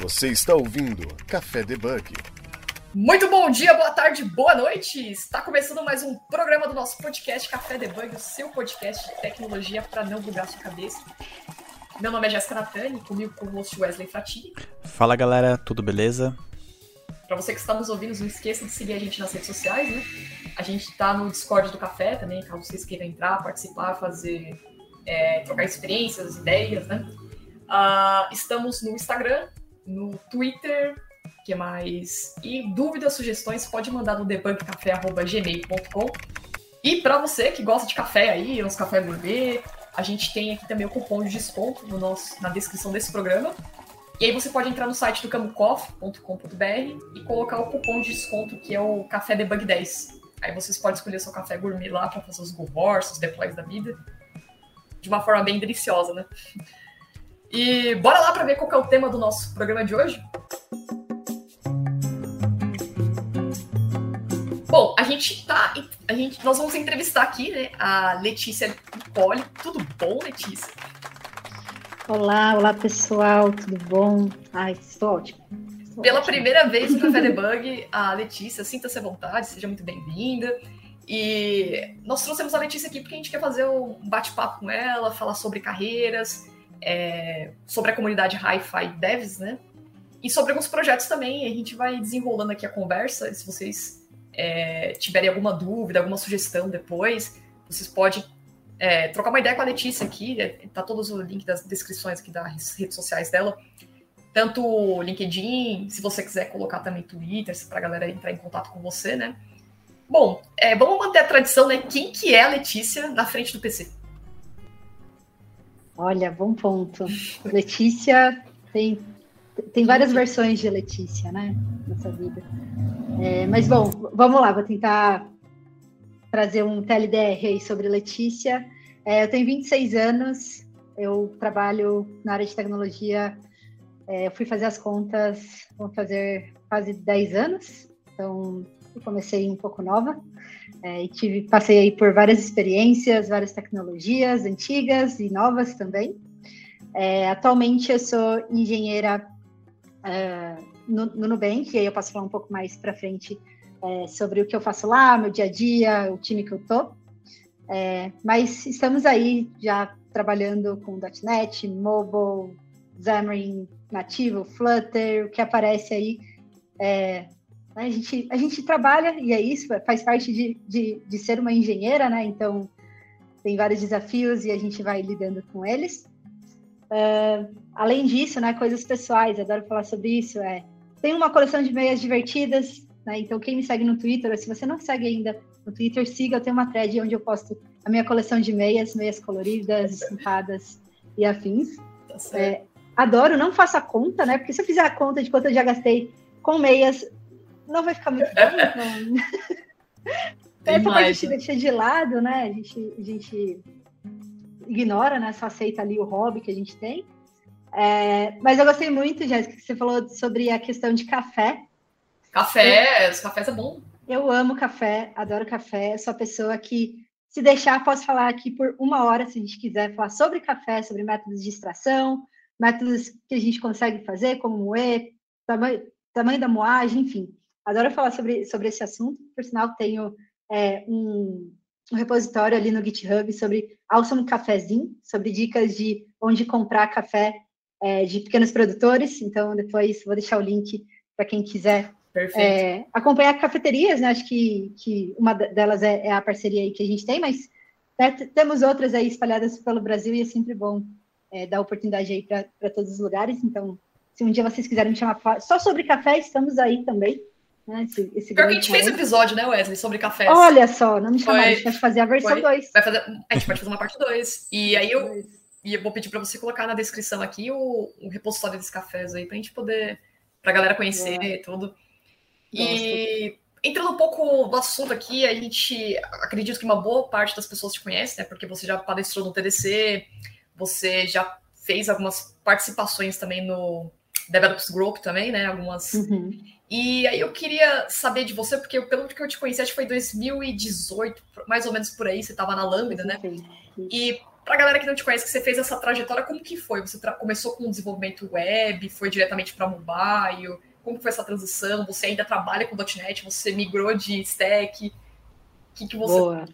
Você está ouvindo Café Debug. Muito bom dia, boa tarde, boa noite! Está começando mais um programa do nosso podcast Café Debug, o seu podcast de tecnologia para não bugar sua cabeça. Meu nome é Jéssica Natani, comigo com o host Wesley Fratini. Fala galera, tudo beleza? Para você que está nos ouvindo, não esqueça de seguir a gente nas redes sociais, né? A gente está no Discord do Café também, caso vocês queiram entrar, participar, fazer, é, trocar experiências, ideias, né? Uh, estamos no Instagram, no Twitter, que mais? E dúvidas, sugestões, pode mandar no debugcafé.gmail.com. E para você que gosta de café aí, uns café gourmet, a gente tem aqui também o cupom de desconto no nosso, na descrição desse programa. E aí você pode entrar no site do camucoff.com.br e colocar o cupom de desconto que é o Café Debug 10. Aí vocês podem escolher seu café gourmet lá para fazer os good os deploys da vida. De uma forma bem deliciosa, né? E bora lá para ver qual é o tema do nosso programa de hoje. Bom, a gente tá. A gente, nós vamos entrevistar aqui, né, a Letícia Poli. Tudo bom, Letícia? Olá, olá pessoal, tudo bom? Ai, estou ótimo. Estou Pela primeira vez no Café Debug, a Letícia, sinta-se à vontade, seja muito bem-vinda. E nós trouxemos a Letícia aqui porque a gente quer fazer um bate-papo com ela, falar sobre carreiras, é, sobre a comunidade Hi-Fi Devs, né? E sobre alguns projetos também. A gente vai desenrolando aqui a conversa. Se vocês é, tiverem alguma dúvida, alguma sugestão depois, vocês podem é, trocar uma ideia com a Letícia aqui. É, tá todos os links das descrições aqui das redes sociais dela. Tanto o LinkedIn, se você quiser colocar também Twitter, para a galera entrar em contato com você, né? Bom, é, vamos manter a tradição, né? Quem que é a Letícia na frente do PC? Olha, bom ponto. Letícia tem, tem várias versões de Letícia, né? Nessa vida. É, mas bom, vamos lá, vou tentar trazer um TLDR aí sobre Letícia. É, eu tenho 26 anos, eu trabalho na área de tecnologia. É, eu fui fazer as contas, vou fazer quase 10 anos, então eu comecei um pouco nova. É, e tive, passei aí por várias experiências, várias tecnologias antigas e novas também. É, atualmente eu sou engenheira é, no, no, Nubank, e aí eu posso falar um pouco mais para frente é, sobre o que eu faço lá, meu dia a dia, o time que eu tô. É, mas estamos aí já trabalhando com .NET, Mobile, Xamarin Nativo, Flutter, o que aparece aí é, né? A, gente, a gente trabalha, e é isso, faz parte de, de, de ser uma engenheira, né? Então, tem vários desafios e a gente vai lidando com eles. Uh, além disso, né, coisas pessoais, adoro falar sobre isso. É, tem uma coleção de meias divertidas, né, então quem me segue no Twitter, se você não segue ainda no Twitter, siga, eu tenho uma thread onde eu posto a minha coleção de meias, meias coloridas, estampadas e afins. Tá é, adoro, não faça conta, né, porque se eu fizer a conta de quanto eu já gastei com meias, não vai ficar muito bom, então. é porque a gente deixa de lado, né? A gente, a gente ignora, né? Só aceita ali o hobby que a gente tem. É, mas eu gostei muito, Jéssica, que você falou sobre a questão de café. Café, eu, os cafés é bom. Eu amo café, adoro café. Sou a pessoa que, se deixar, posso falar aqui por uma hora, se a gente quiser falar sobre café, sobre métodos de extração, métodos que a gente consegue fazer, como moer, tamanho, tamanho da moagem, enfim. Adoro falar sobre, sobre esse assunto. Por sinal, tenho é, um, um, repositório ali no GitHub sobre Awesome Cafezinho, sobre dicas de onde comprar café é, de pequenos produtores. Então, depois vou deixar o link para quem quiser é, acompanhar cafeterias, né? Acho que, que uma delas é, é, a parceria aí que a gente tem, mas né, temos outras aí espalhadas pelo Brasil e é sempre bom é, dar oportunidade aí para todos os lugares. Então, se um dia vocês quiserem me chamar só sobre café, estamos aí também. Né, esse, esse Pior que a gente fez um episódio, né, Wesley, sobre cafés. Olha só, não me chamaram, a gente vai fazer a versão 2. Vai fazer, a gente pode fazer uma parte 2. E aí eu, e eu vou pedir para você colocar na descrição aqui o, o repositório desses cafés aí, para a gente poder, para a galera conhecer e tudo. E entrando um pouco no assunto aqui, a gente acredito que uma boa parte das pessoas te conhece, né? Porque você já palestrou no TDC, você já fez algumas participações também no Developers Group também, né? Algumas. Uhum. E aí eu queria saber de você, porque pelo que eu te conheci, acho que foi 2018, mais ou menos por aí, você estava na Lambda, né? E para a galera que não te conhece, que você fez essa trajetória, como que foi? Você começou com o desenvolvimento web, foi diretamente para mobile? Como foi essa transição? Você ainda trabalha com .NET? Você migrou de stack? O que, que você... Boa.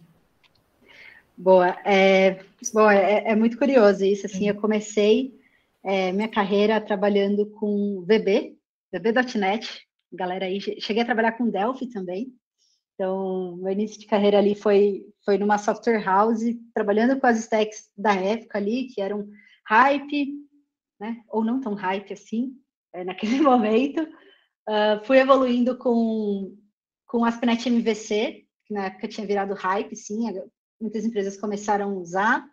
Boa. É, bom, é, é muito curioso isso. Assim, eu comecei é, minha carreira trabalhando com VB, VB.NET. Galera aí, cheguei a trabalhar com Delphi também. Então, meu início de carreira ali foi, foi numa software house, trabalhando com as stacks da época ali, que eram hype, né? ou não tão hype assim, é, naquele momento. Uh, fui evoluindo com, com ASP.NET MVC, que na época tinha virado hype, sim, muitas empresas começaram a usar.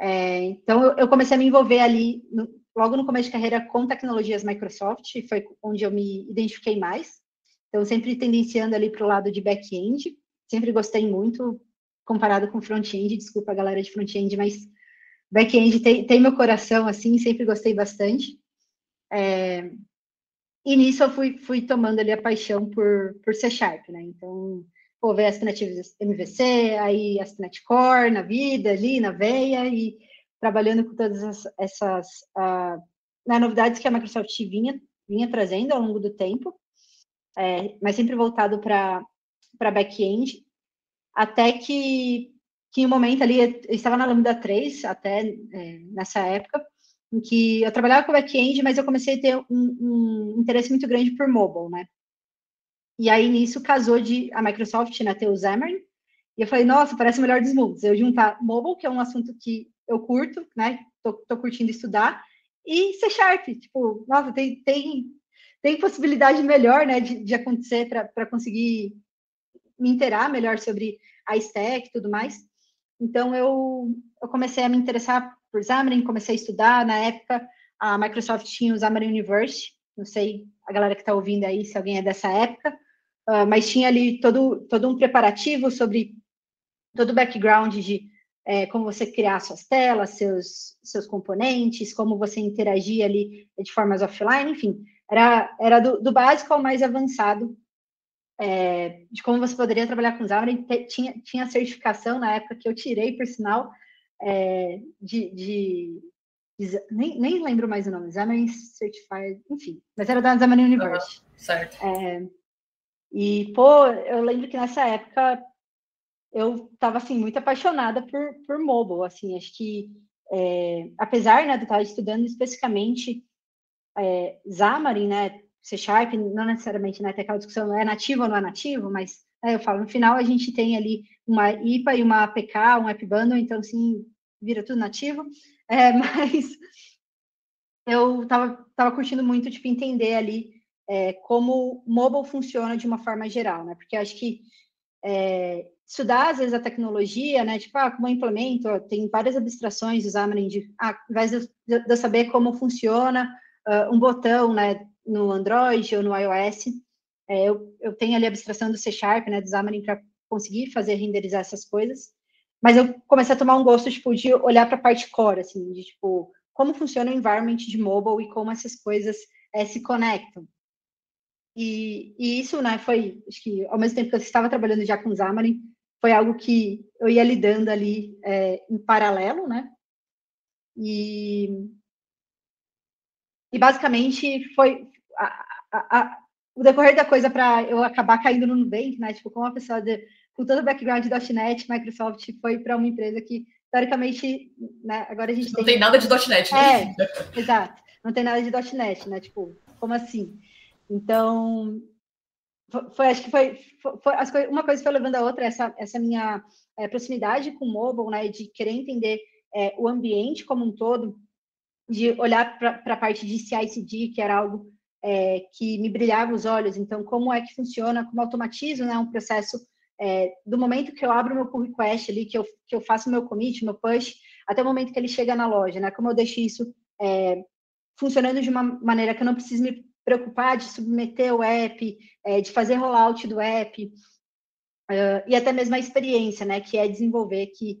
É, então, eu, eu, comecei a me envolver ali, no, logo no começo de carreira, com tecnologias Microsoft, foi onde eu me identifiquei mais. Então, sempre tendenciando ali para o lado de back-end. Sempre gostei muito, comparado com front-end. Desculpa a galera de front-end, mas back-end tem, tem, meu coração, assim, sempre gostei bastante. É, e nisso eu fui, fui tomando ali a paixão por, por C Sharp, né? Então, pô, veio nativas MVC, aí as Core na vida, ali, na veia, e trabalhando com todas essas, essas uh, novidades que a Microsoft vinha, vinha trazendo ao longo do tempo é, mas sempre voltado para back-end, até que, que um momento ali, eu estava na Lambda 3, até é, nessa época, em que eu trabalhava com back-end, mas eu comecei a ter um, um, interesse muito grande por mobile, né? E aí, nisso, casou de a Microsoft né, ter o Xamarin, e eu falei, nossa, parece o melhor dos mundos. Eu juntar mobile, que é um assunto que eu curto, né? Tô, tô curtindo estudar, e C Sharp, tipo, nossa, tem, tem tem possibilidade melhor né, de, de acontecer para conseguir me inteirar melhor sobre a stack e tudo mais. Então, eu, eu comecei a me interessar por Xamarin, comecei a estudar. Na época, a Microsoft tinha o Xamarin University, não sei a galera que está ouvindo aí se alguém é dessa época, uh, mas tinha ali todo, todo um preparativo sobre todo o background de é, como você criar suas telas, seus, seus componentes, como você interagir ali de formas offline, enfim. Era, era do, do básico ao mais avançado é, de como você poderia trabalhar com Xamarin. Tinha, tinha certificação na época que eu tirei, por sinal, é, de, de, de, nem, nem lembro mais o nome, Xamarin Certified, enfim, mas era da Xamarin University. Uhum, certo. É, e, pô, eu lembro que nessa época eu estava, assim, muito apaixonada por, por mobile, assim, acho que, é, apesar, né, de estar estudando especificamente é, Xamarin, né, C Sharp, não necessariamente, né, aquela discussão, é nativo ou não é nativo, mas né, eu falo, no final a gente tem ali uma IPA e uma APK, um App Bundle, então, sim, vira tudo nativo, é, mas eu estava tava curtindo muito, tipo, entender ali é, como mobile funciona de uma forma geral, né, porque acho que é, estudar, às vezes, a tecnologia, né? Tipo, ah, como eu implemento, tem várias abstrações do Xamarin de, ah, ao invés de, eu saber como funciona uh, um botão né, no Android ou no iOS. É, eu, eu tenho ali a abstração do C Sharp, né, do Xamarin, para conseguir fazer renderizar essas coisas. Mas eu comecei a tomar um gosto, tipo, de olhar para a parte core, assim, de, tipo, como funciona o environment de mobile e como essas coisas é, se conectam. E, e, isso, né, foi, acho que ao mesmo tempo que eu estava trabalhando já com Xamarin, foi algo que eu ia lidando ali é, em paralelo, né? E, e basicamente foi a, a, a, o decorrer da coisa para eu acabar caindo no Nubank, né? Tipo, como uma pessoa de, com todo o background de .NET, Microsoft foi para uma empresa que, teoricamente, né, agora a gente Não tem, tem nada de .NET, né? É, exato. Não tem nada de .NET, né? Tipo, como assim? Então, foi, acho que foi, foi, foi uma coisa foi levando a outra, essa, essa minha é, proximidade com o mobile, né? De querer entender é, o ambiente como um todo, de olhar para a parte de CI/CD, que era algo é, que me brilhava os olhos. Então, como é que funciona, como automatizo né, um processo é, do momento que eu abro meu pull request ali, que eu, que eu faço meu commit, meu push, até o momento que ele chega na loja, né? Como eu deixo isso é, funcionando de uma maneira que eu não preciso me preocupar de submeter o app, é, de fazer rollout do app, uh, e até mesmo a experiência, né? Que é desenvolver, que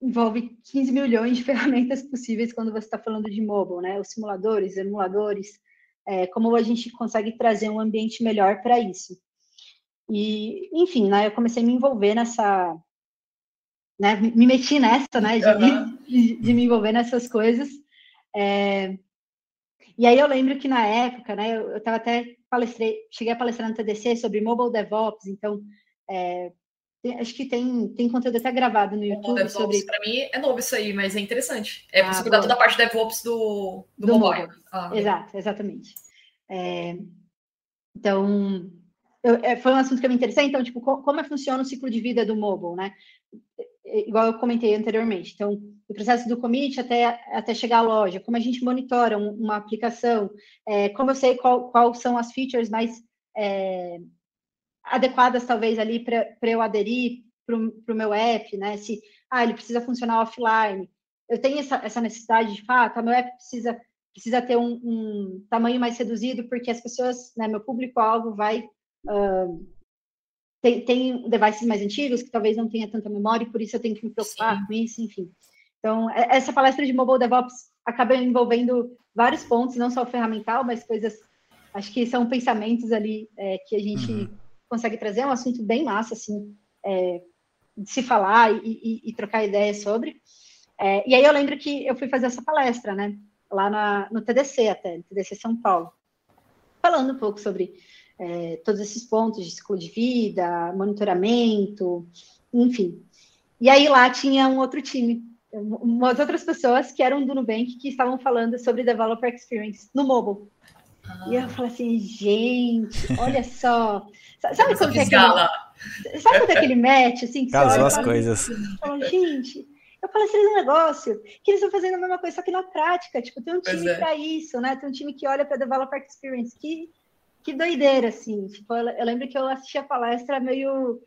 envolve 15 milhões de ferramentas possíveis quando você está falando de mobile, né? Os simuladores, emuladores, é, como a gente consegue trazer um ambiente melhor para isso. E, enfim, né, eu comecei a me envolver nessa, né, me meti nessa, né, de, uhum. de, de me envolver nessas coisas. É, e aí eu lembro que na época, né, eu estava até palestrei, cheguei a palestrar no TDC sobre mobile DevOps, então é, acho que tem, tem conteúdo até gravado no YouTube DevOps, sobre. Para mim é novo isso aí, mas é interessante. É ah, você cuidar toda a parte DevOps do, do, do mobile. mobile. Ah, Exato, exatamente. É, então, eu, é, foi um assunto que eu me interessei. Então, tipo, como funciona o ciclo de vida do mobile, né? Igual eu comentei anteriormente. Então, o processo do commit até, até chegar à loja, como a gente monitora um, uma aplicação, é, como eu sei qual, qual são as features mais é, adequadas, talvez, ali para eu aderir para o meu app, né? Se, ah, ele precisa funcionar offline. Eu tenho essa, essa necessidade de fato, ah, meu app precisa, precisa ter um, um tamanho mais reduzido, porque as pessoas, né, meu público-alvo vai... Uh, tem, tem devices mais antigos que talvez não tenha tanta memória e por isso eu tenho que me preocupar Sim. com isso, enfim. Então, essa palestra de Mobile DevOps acaba envolvendo vários pontos, não só o ferramental, mas coisas, acho que são pensamentos ali é, que a gente uhum. consegue trazer, é um assunto bem massa, assim, é, de se falar e, e, e trocar ideias sobre. É, e aí eu lembro que eu fui fazer essa palestra, né, lá na, no TDC até, no TDC São Paulo, falando um pouco sobre é, todos esses pontos de ciclo de vida, monitoramento, enfim. E aí lá tinha um outro time, umas outras pessoas que eram do Nubank que estavam falando sobre Developer Experience no mobile. Ah. E eu falei assim, gente, olha só. Sabe quando é aquele, sabe quando é aquele match, assim? Que Casou as coisas. Assim, fala, gente, eu falei assim, um negócio que eles estão fazendo a mesma coisa, só que na prática, tipo, tem um time é. para isso, né? Tem um time que olha para Developer Experience, que que doideira, assim. Tipo, eu, eu lembro que eu assisti a palestra meio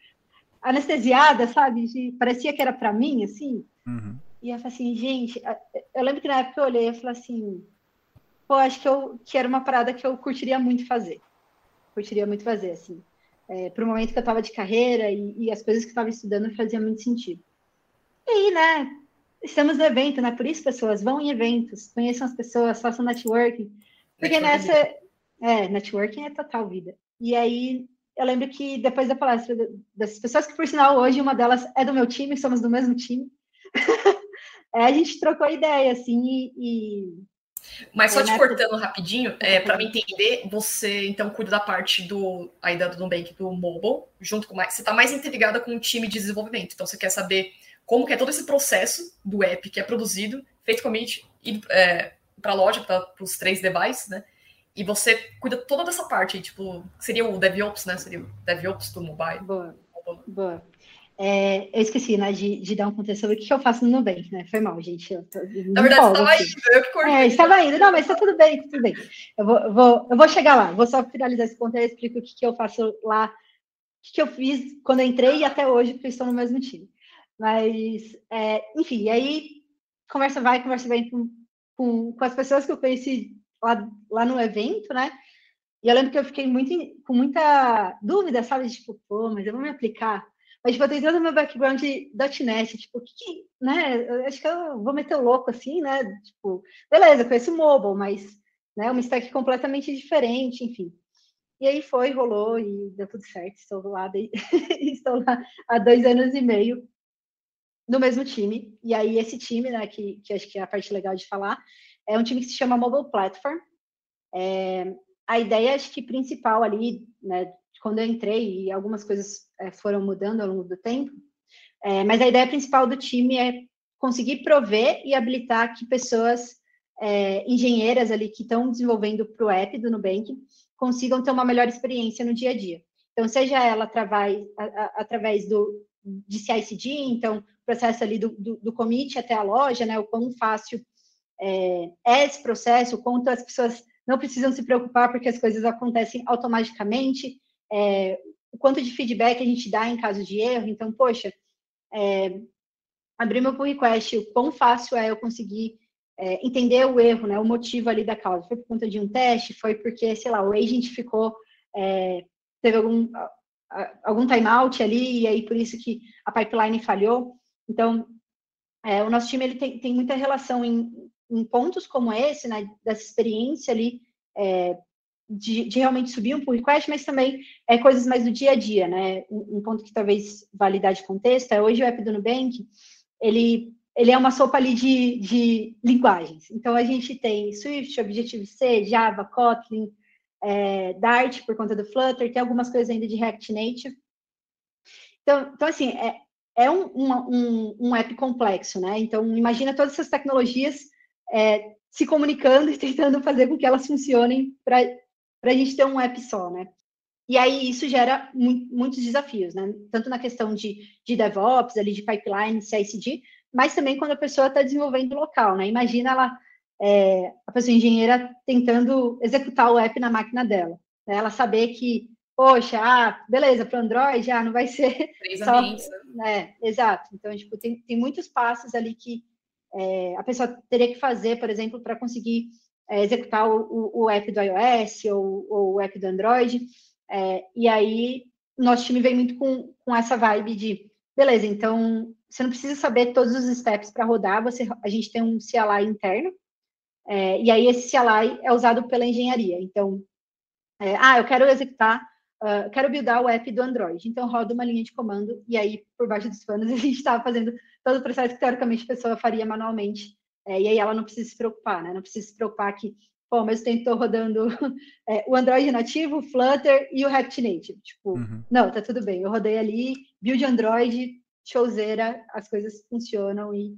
anestesiada, sabe? De, parecia que era para mim, assim. Uhum. E eu falei assim, gente, eu lembro que na época eu olhei e falei assim, pô, acho que, eu, que era uma parada que eu curtiria muito fazer. Curtiria muito fazer, assim. É, para o momento que eu estava de carreira e, e, as coisas que eu estava estudando fazia muito sentido. E aí, né, estamos no evento, né? Por isso, pessoas, vão em eventos, conheçam as pessoas, façam networking. Porque nessa, é, networking é total vida. E aí, eu lembro que depois da palestra dessas pessoas, que por sinal hoje uma delas é do meu time, somos do mesmo time, é, a gente trocou ideia, assim, e. e... Mas só é, te né? cortando rapidinho, é, para me entender, você então cuida da parte do ainda do Nubank do mobile, junto com mais. Você está mais interligada com o time de desenvolvimento. Então você quer saber como que é todo esse processo do app que é produzido, feito com a é, para a loja, para os três devices, né? E você cuida toda dessa parte tipo, seria o DevOps, né? Seria o DevOps do mobile. Boa, boa. É, eu esqueci, né, de, de, dar um contexto sobre o que eu faço no Nubank, né? Foi mal, gente. Eu tô, Na verdade, você estava indo, eu que cortei. É, estava indo. Não, mas tá tudo bem, tudo bem. Eu vou, eu vou, eu vou chegar lá. Vou só finalizar esse ponto e explico o que, que eu faço lá, o que, que eu fiz quando eu entrei e até hoje, porque estou no mesmo time. Mas, é, enfim, aí conversa vai, conversa vem com, com, com as pessoas que eu conheci lá, lá no evento, né? E eu lembro que eu fiquei muito, com muita dúvida, sabe? Tipo, pô, mas eu vou me aplicar. Mas, tipo, eu tenho todo o meu background de .NET, tipo, que, que, né? Eu acho que eu vou meter o louco assim, né? Tipo, beleza, conheço mobile, mas, né? Uma stack completamente diferente, enfim. E aí foi, rolou e deu tudo certo. Estou lá, de... estou lá há dois anos e meio no mesmo time. E aí esse time, né, que, que acho que é a parte legal de falar, é um time que se chama Mobile Platform. É, a ideia, acho que principal ali, né, quando eu entrei, e algumas coisas é, foram mudando ao longo do tempo, é, mas a ideia principal do time é conseguir prover e habilitar que pessoas é, engenheiras ali que estão desenvolvendo para o app do Nubank consigam ter uma melhor experiência no dia a dia. Então, seja ela através, a, a, através do, de CICD, então, processo ali do, do, do commit até a loja, né, o quão fácil é, é esse processo, quanto as pessoas não precisam se preocupar porque as coisas acontecem automaticamente, é, o quanto de feedback a gente dá em caso de erro. Então, poxa, é, abrir meu pull request, o quão fácil é eu conseguir é, entender o erro, né, o motivo ali da causa. Foi por conta de um teste? Foi porque, sei lá, o agent ficou, é, teve algum, algum timeout ali e aí por isso que a pipeline falhou. Então, é, o nosso time ele tem, tem muita relação em em pontos como esse, né, dessa experiência ali, é, de, de, realmente subir um pull request, mas também é coisas mais do dia a dia, né? Um, ponto que talvez vale dar de contexto é hoje o app do Nubank, ele, ele é uma sopa ali de, de linguagens. Então, a gente tem Swift, Objective-C, Java, Kotlin, é, Dart, por conta do Flutter, tem algumas coisas ainda de React Native. Então, então assim, é, é um, um, um app complexo, né? Então, imagina todas essas tecnologias é, se comunicando e tentando fazer com que elas funcionem para a gente ter um app só, né? E aí isso gera mu muitos desafios, né? Tanto na questão de, de DevOps, ali de pipeline, CI/CD, mas também quando a pessoa está desenvolvendo local, né? Imagina ela, é, a pessoa engenheira tentando executar o app na máquina dela, né? ela saber que, poxa, ah, beleza, para o Android, ah, não vai ser Três só, ambientes, né? Exato. Então, tipo, tem, tem muitos passos ali que é, a pessoa teria que fazer, por exemplo, para conseguir é, executar o, o, app do iOS ou, ou, o app do Android. É, e aí, nosso time vem muito com, com essa vibe de, beleza, então você não precisa saber todos os steps para rodar, você, a gente tem um CLI interno, é, e aí esse CLI é usado pela engenharia. Então, é, ah, eu quero executar uh, quero buildar o app do Android. Então, roda uma linha de comando e aí, por baixo dos panos, a gente estava fazendo todo o processo que, teoricamente, a pessoa faria manualmente. É, e aí ela não precisa se preocupar, né? Não precisa se preocupar que, pô, ao mesmo tempo estou rodando é, o Android nativo, o Flutter e o React Native. Tipo, uhum. não, tá tudo bem. Eu rodei ali, build Android, showzeira, as coisas funcionam e,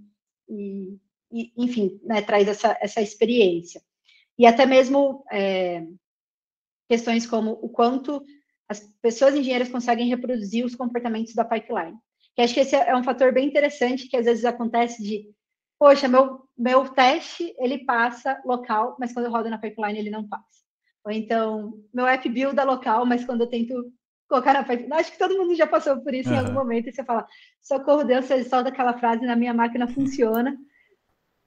e, e enfim, né, traz essa, essa experiência. E até mesmo é, questões como o quanto as pessoas engenheiras conseguem reproduzir os comportamentos da pipeline. Que acho que esse é um fator bem interessante que às vezes acontece de, poxa, meu, meu teste ele passa local, mas quando eu rodo na pipeline ele não passa. Ou então, meu app builda local, mas quando eu tento colocar na pipeline, acho que todo mundo já passou por isso uhum. em algum momento, e você fala, socorro Deus, você solta aquela frase na minha máquina funciona.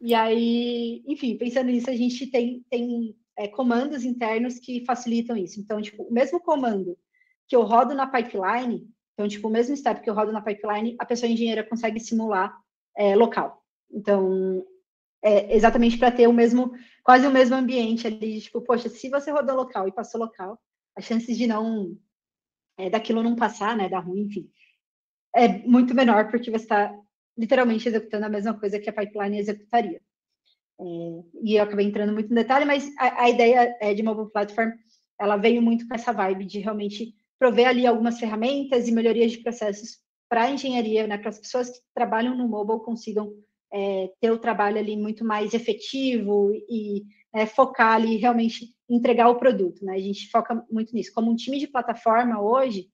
E aí, enfim, pensando nisso, a gente tem, tem é, comandos internos que facilitam isso. Então, tipo, o mesmo comando que eu rodo na pipeline, então, tipo, o mesmo step que eu rodo na pipeline, a pessoa engenheira consegue simular é, local. Então, é exatamente para ter o mesmo, quase o mesmo ambiente ali, tipo, poxa, se você rodou local e passou local, as chances de não, é, daquilo não passar, né, dar ruim, enfim, é muito menor, porque você está literalmente executando a mesma coisa que a pipeline executaria. É, e eu acabei entrando muito no detalhe, mas a, a ideia é, de mobile platform, ela veio muito com essa vibe de realmente prover ali algumas ferramentas e melhorias de processos para a engenharia, né, para as pessoas que trabalham no mobile consigam é, ter o trabalho ali muito mais efetivo e é, focar ali realmente entregar o produto, né? A gente foca muito nisso. Como um time de plataforma hoje,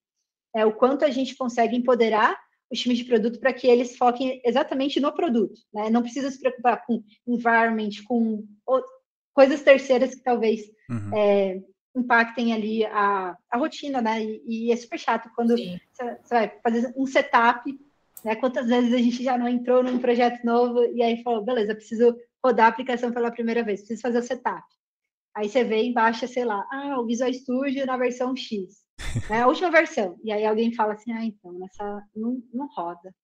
é o quanto a gente consegue empoderar os times de produto para que eles foquem exatamente no produto, né? Não precisa se preocupar com environment, com coisas terceiras que talvez uhum. é, impactem ali a, a rotina, né? E, e é super chato quando você, vai fazer um setup, né? Quantas vezes a gente já não entrou num projeto novo e aí falou, beleza, preciso rodar a aplicação pela primeira vez, preciso fazer o setup. Aí você vê embaixo, sei lá, ah, o Visual Studio na versão X, né? A última versão. E aí alguém fala assim, ah, então, nessa não, não roda.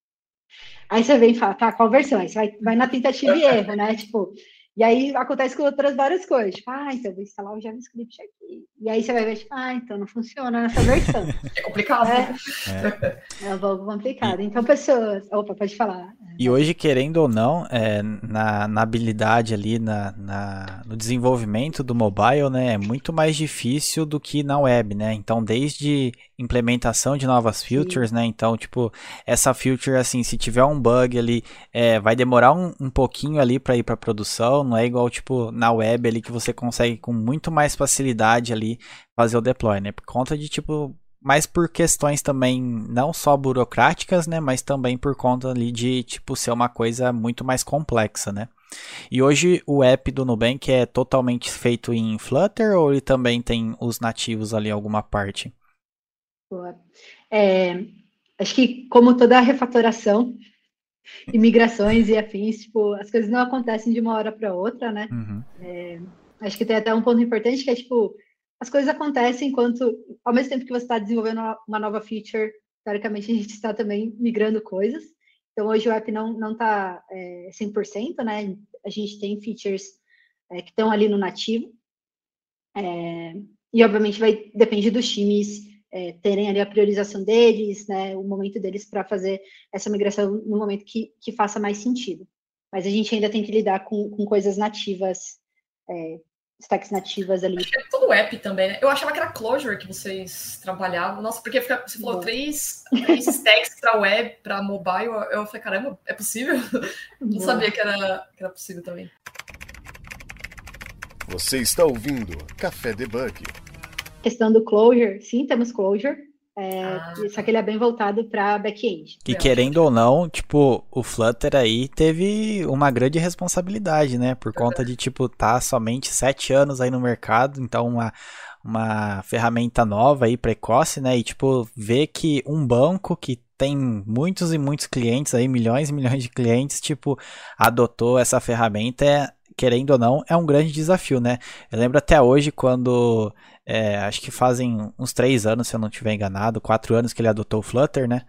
Aí você vem e fala, tá, qual versão? Aí você vai, vai na tentativa e erro, né? Tipo, e aí acontece com outras várias coisas. Tipo, ah, então vou instalar o JavaScript aqui. E aí você vai ver, tipo, ah, então não funciona nessa versão. É complicado. É, é. é um pouco complicado. Então, pessoas. Opa, pode falar. E hoje, querendo ou não, é, na, na habilidade ali, na, na, no desenvolvimento do mobile, né, é muito mais difícil do que na web, né? Então, desde implementação de novas features, Sim. né? Então, tipo, essa feature, assim, se tiver um bug ali, é, vai demorar um, um pouquinho ali para ir para produção. Não é igual, tipo, na web ali que você consegue com muito mais facilidade ali fazer o deploy, né? Por conta de, tipo, mas por questões também não só burocráticas, né, mas também por conta ali de tipo ser uma coisa muito mais complexa, né? E hoje o app do Nubank é totalmente feito em Flutter ou ele também tem os nativos ali alguma parte? É, acho que como toda refatoração, imigrações e afins, tipo, as coisas não acontecem de uma hora para outra, né? Uhum. É, acho que tem até um ponto importante que é tipo as coisas acontecem enquanto, ao mesmo tempo que você está desenvolvendo uma nova feature, teoricamente a gente está também migrando coisas. Então, hoje o app não está é, 100%, né? A gente tem features é, que estão ali no nativo. É, e obviamente vai depende dos times é, terem ali a priorização deles, né, o momento deles para fazer essa migração no momento que, que faça mais sentido. Mas a gente ainda tem que lidar com, com coisas nativas, é, stacks nativas ali. Acho que é todo app também, né? Eu achava que era Clojure que vocês trabalhavam. Nossa, porque fica, você falou três, três stacks para web, para mobile. Eu falei, caramba, é possível? Não Boa. sabia que era, que era possível também. Você está ouvindo Café Debug questão do closure, sim, temos closure. É, ah. Só que ele é bem voltado para back-end. E querendo ou não, tipo, o Flutter aí teve uma grande responsabilidade, né? Por conta de, tipo, tá somente sete anos aí no mercado, então uma, uma ferramenta nova aí, precoce, né? E, tipo, ver que um banco que tem muitos e muitos clientes aí, milhões e milhões de clientes, tipo, adotou essa ferramenta é, querendo ou não, é um grande desafio, né? Eu lembro até hoje quando é, acho que fazem uns três anos, se eu não estiver enganado, quatro anos que ele adotou o Flutter, né?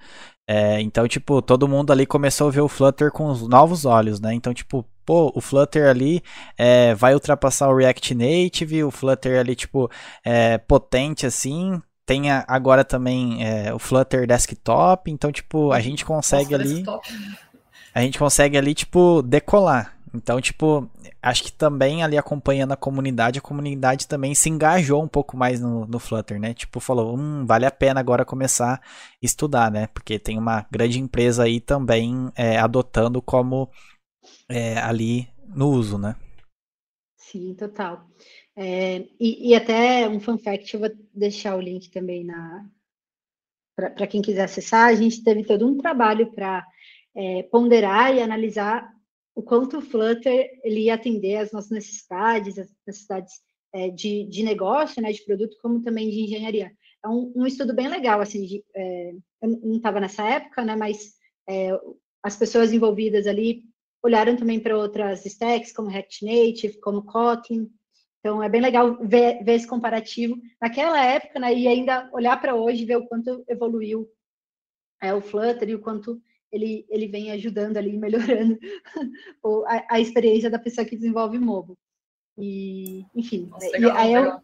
É, então, tipo, todo mundo ali começou a ver o Flutter com os novos olhos, né? Então, tipo, pô, o Flutter ali é, vai ultrapassar o React Native, o Flutter ali, tipo, é potente assim. Tem agora também é, o Flutter Desktop, então, tipo, a gente consegue Nossa, ali. Desktop. A gente consegue ali, tipo, decolar. Então, tipo, acho que também ali acompanhando a comunidade, a comunidade também se engajou um pouco mais no, no Flutter, né? Tipo, falou, hum, vale a pena agora começar a estudar, né? Porque tem uma grande empresa aí também é, adotando como é, ali no uso, né? Sim, total. É, e, e, até um fun fact, eu vou deixar o link também na para quem quiser acessar, a gente teve todo um trabalho para é, ponderar e analisar o quanto o Flutter ele ia atender às nossas necessidades, as necessidades é, de, de negócio, né, de produto, como também de engenharia. É um, um estudo bem legal, assim, de, é, eu não estava nessa época, né, mas é, as pessoas envolvidas ali olharam também para outras stacks, como React Native, como Kotlin, então é bem legal ver, ver esse comparativo naquela época, né, e ainda olhar para hoje e ver o quanto evoluiu é, o Flutter e o quanto ele, ele vem ajudando ali, melhorando a, a, experiência da pessoa que desenvolve mobile. E, enfim, Nossa, e, legal, aí eu,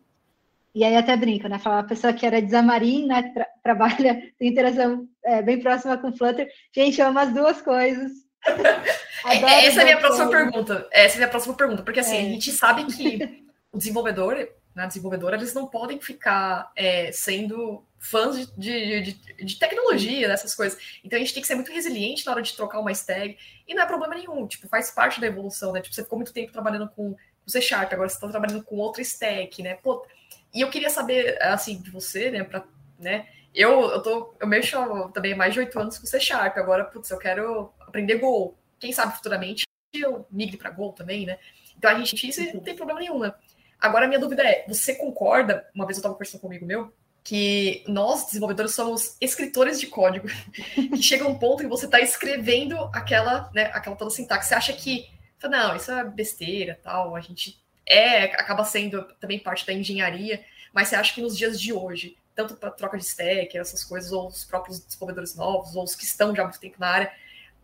e aí até brinca, né? Falar a pessoa que era de Xamarin, né? Tra trabalha, tem interação é, bem próxima com Flutter. Gente, eu amo as duas coisas. Essa é a minha próxima pergunta. Essa é a minha próxima pergunta, porque assim, é. a gente sabe que o desenvolvedor, na desenvolvedora, eles não podem ficar é, sendo fãs de, de, de, de, tecnologia, dessas coisas. Então a gente tem que ser muito resiliente na hora de trocar uma tag. E não é problema nenhum, tipo, faz parte da evolução, né? Tipo, você ficou muito tempo trabalhando com o C Sharp, agora você está trabalhando com outra stack, né? Pô, e eu queria saber, assim, de você, né, pra, né? Eu, eu, tô, eu mexo também mais de oito anos com C Sharp, agora, putz, eu quero aprender Go. Quem sabe futuramente eu migre para Go também, né? Então a gente, isso não tem problema nenhum, né? Agora a minha dúvida é, você concorda, uma vez eu estava conversando comigo meu, que nós, desenvolvedores, somos escritores de código, que chega um ponto que você está escrevendo aquela, né, aquela toda sintaxe. Você acha que, não, isso é besteira, tal, a gente é, acaba sendo também parte da engenharia, mas você acha que nos dias de hoje, tanto para troca de stack, essas coisas, ou os próprios desenvolvedores novos, ou os que estão já há muito tempo na área,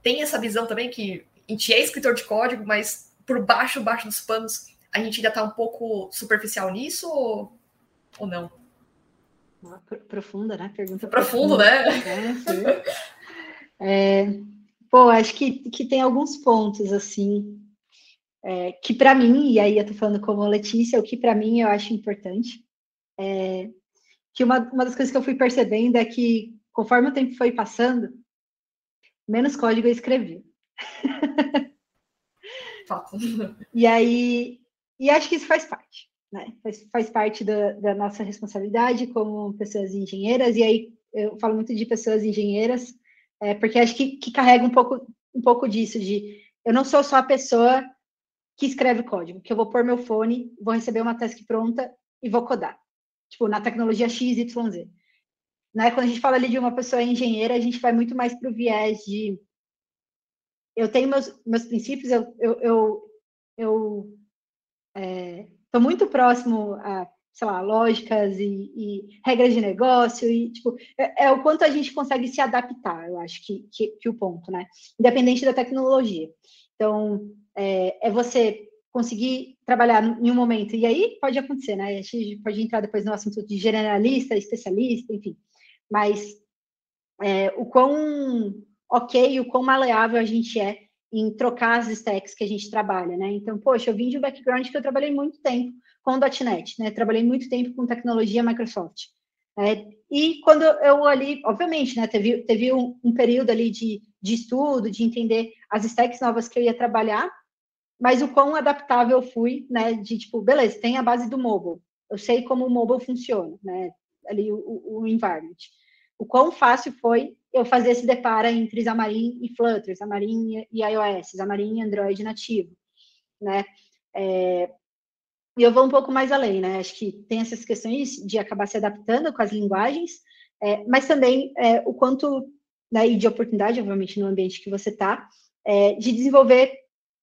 tem essa visão também que a gente é escritor de código, mas por baixo, baixo dos panos, a gente ainda está um pouco superficial nisso ou, ou não? Profunda, né? Pergunta profundo, profunda. né? É, é, pô, acho que, que tem alguns pontos, assim, é, que para mim, e aí eu tô falando como Letícia, o que para mim eu acho importante, é, que uma, uma das coisas que eu fui percebendo é que, conforme o tempo foi passando, menos código eu escrevi. E aí, e acho que isso faz parte né? Faz, faz parte da, da, nossa responsabilidade como pessoas engenheiras, e aí eu falo muito de pessoas engenheiras, é, porque acho que, que carrega um pouco, um pouco disso, de eu não sou só a pessoa que escreve código, que eu vou pôr meu fone, vou receber uma task pronta e vou codar. Tipo, na tecnologia X, Y, Z. Né? Quando a gente fala ali de uma pessoa engenheira, a gente vai muito mais para o viés de eu tenho meus, meus princípios, eu, eu, eu, eu é, Estou muito próximo a, sei lá, lógicas e, e, regras de negócio e, tipo, é, é, o quanto a gente consegue se adaptar, eu acho que, que, que o ponto, né? Independente da tecnologia. Então, é, é, você conseguir trabalhar em um momento, e aí pode acontecer, né? A gente pode entrar depois no assunto de generalista, especialista, enfim, mas é, o quão ok, o quão maleável a gente é em trocar as stacks que a gente trabalha, né? Então, poxa, eu vim de um background que eu trabalhei muito tempo com .NET, né? Trabalhei muito tempo com tecnologia Microsoft. É, e quando eu ali, obviamente, né, teve, teve um, um, período ali de, de estudo, de entender as stacks novas que eu ia trabalhar, mas o quão adaptável eu fui, né, de tipo, beleza, tem a base do mobile, eu sei como o mobile funciona, né, ali o, o environment. O quão fácil foi eu fazer esse depara entre Xamarin e Flutter, Xamarin e iOS, Xamarin e Android nativo, né, é, e eu vou um pouco mais além, né? Acho que tem essas questões de acabar se adaptando com as linguagens, é, mas também é, o quanto, né, e de oportunidade, obviamente, no ambiente que você está, é, de desenvolver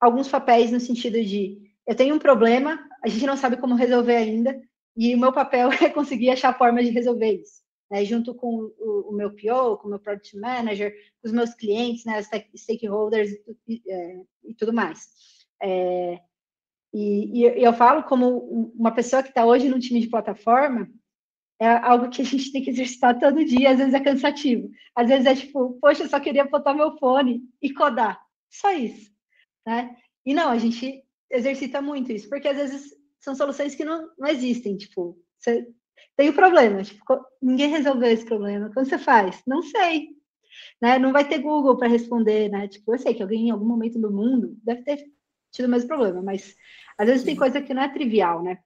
alguns papéis no sentido de eu tenho um problema, a gente não sabe como resolver ainda, e o meu papel é conseguir achar formas de resolver isso. Né, junto com o, o, meu PO, com o meu Product Manager, com os meus clientes, né, os stakeholders e, é, e tudo mais. É, e, e, eu falo como uma pessoa que está hoje num time de plataforma, é algo que a gente tem que exercitar todo dia, às vezes é cansativo. Às vezes é tipo, poxa, eu só queria botar meu fone e codar. Só isso. Né? E não, a gente exercita muito isso, porque às vezes são soluções que não, não existem. Tipo, você tem o um problema, tipo, ninguém resolveu esse problema. Como você faz? Não sei. Né? Não vai ter Google para responder, né? Tipo, eu sei que alguém em algum momento do mundo deve ter tido o mesmo problema, mas às vezes tem coisa que não é trivial, né?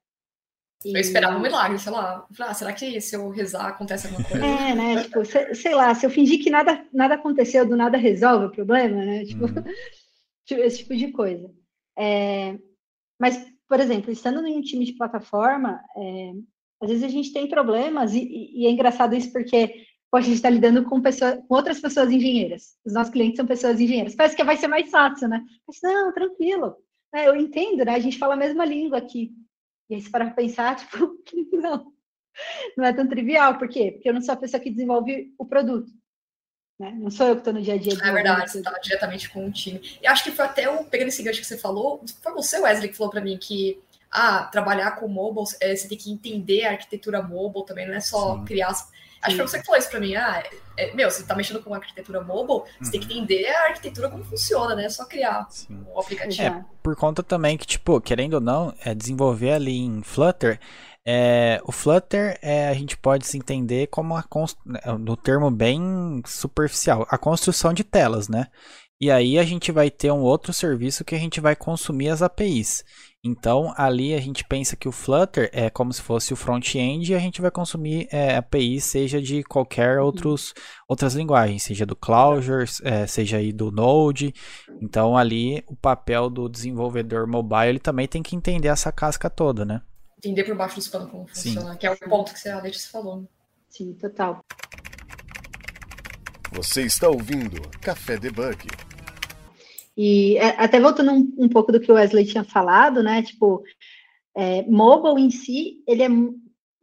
E... Eu esperava um milagre, sei lá. Ah, será que se eu rezar acontece alguma coisa? É, né? Tipo, sei lá, se eu fingir que nada, nada aconteceu, do nada resolve o problema, né? Tipo, uhum. esse tipo de coisa. É... Mas, por exemplo, estando em um time de plataforma, é... às vezes a gente tem problemas, e, e é engraçado isso porque a gente está lidando com, pessoa, com outras pessoas engenheiras. Os nossos clientes são pessoas engenheiras. Parece que vai ser mais fácil, né? Mas não, tranquilo. É, eu entendo, né? A gente fala a mesma língua aqui. E aí, se para pensar, tipo, não, não é tão trivial. Por quê? Porque eu não sou a pessoa que desenvolve o produto. Né? Não sou eu que estou no dia a dia. É verdade, você está diretamente com o time. E acho que foi até o, pegando esse gancho que você falou, foi você, Wesley, que falou para mim que ah, trabalhar com mobile, é, você tem que entender a arquitetura mobile também, não é só Sim. criar Acho que foi você que falou isso pra mim. Ah, é, meu, você tá mexendo com arquitetura mobile, uhum. você tem que uhum. entender a arquitetura como funciona, né? É só criar Sim. um aplicativo. É, por conta também que, tipo, querendo ou não, é desenvolver ali em Flutter. É, o Flutter é, a gente pode se entender como a né, no termo bem superficial, a construção de telas, né? E aí a gente vai ter um outro serviço que a gente vai consumir as APIs. Então, ali a gente pensa que o Flutter é como se fosse o front-end e a gente vai consumir é, API, seja de qualquer uhum. outros, outras linguagens, seja do Clojure, é, seja aí do Node. Então, ali o papel do desenvolvedor mobile ele também tem que entender essa casca toda, né? Entender por baixo dos panos como funciona, Sim. que é o ponto que você, a Letícia falou. Sim, total. Você está ouvindo Café Debug. E é, até voltando um, um, pouco do que o Wesley tinha falado, né? Tipo, é, mobile em si, ele é. Não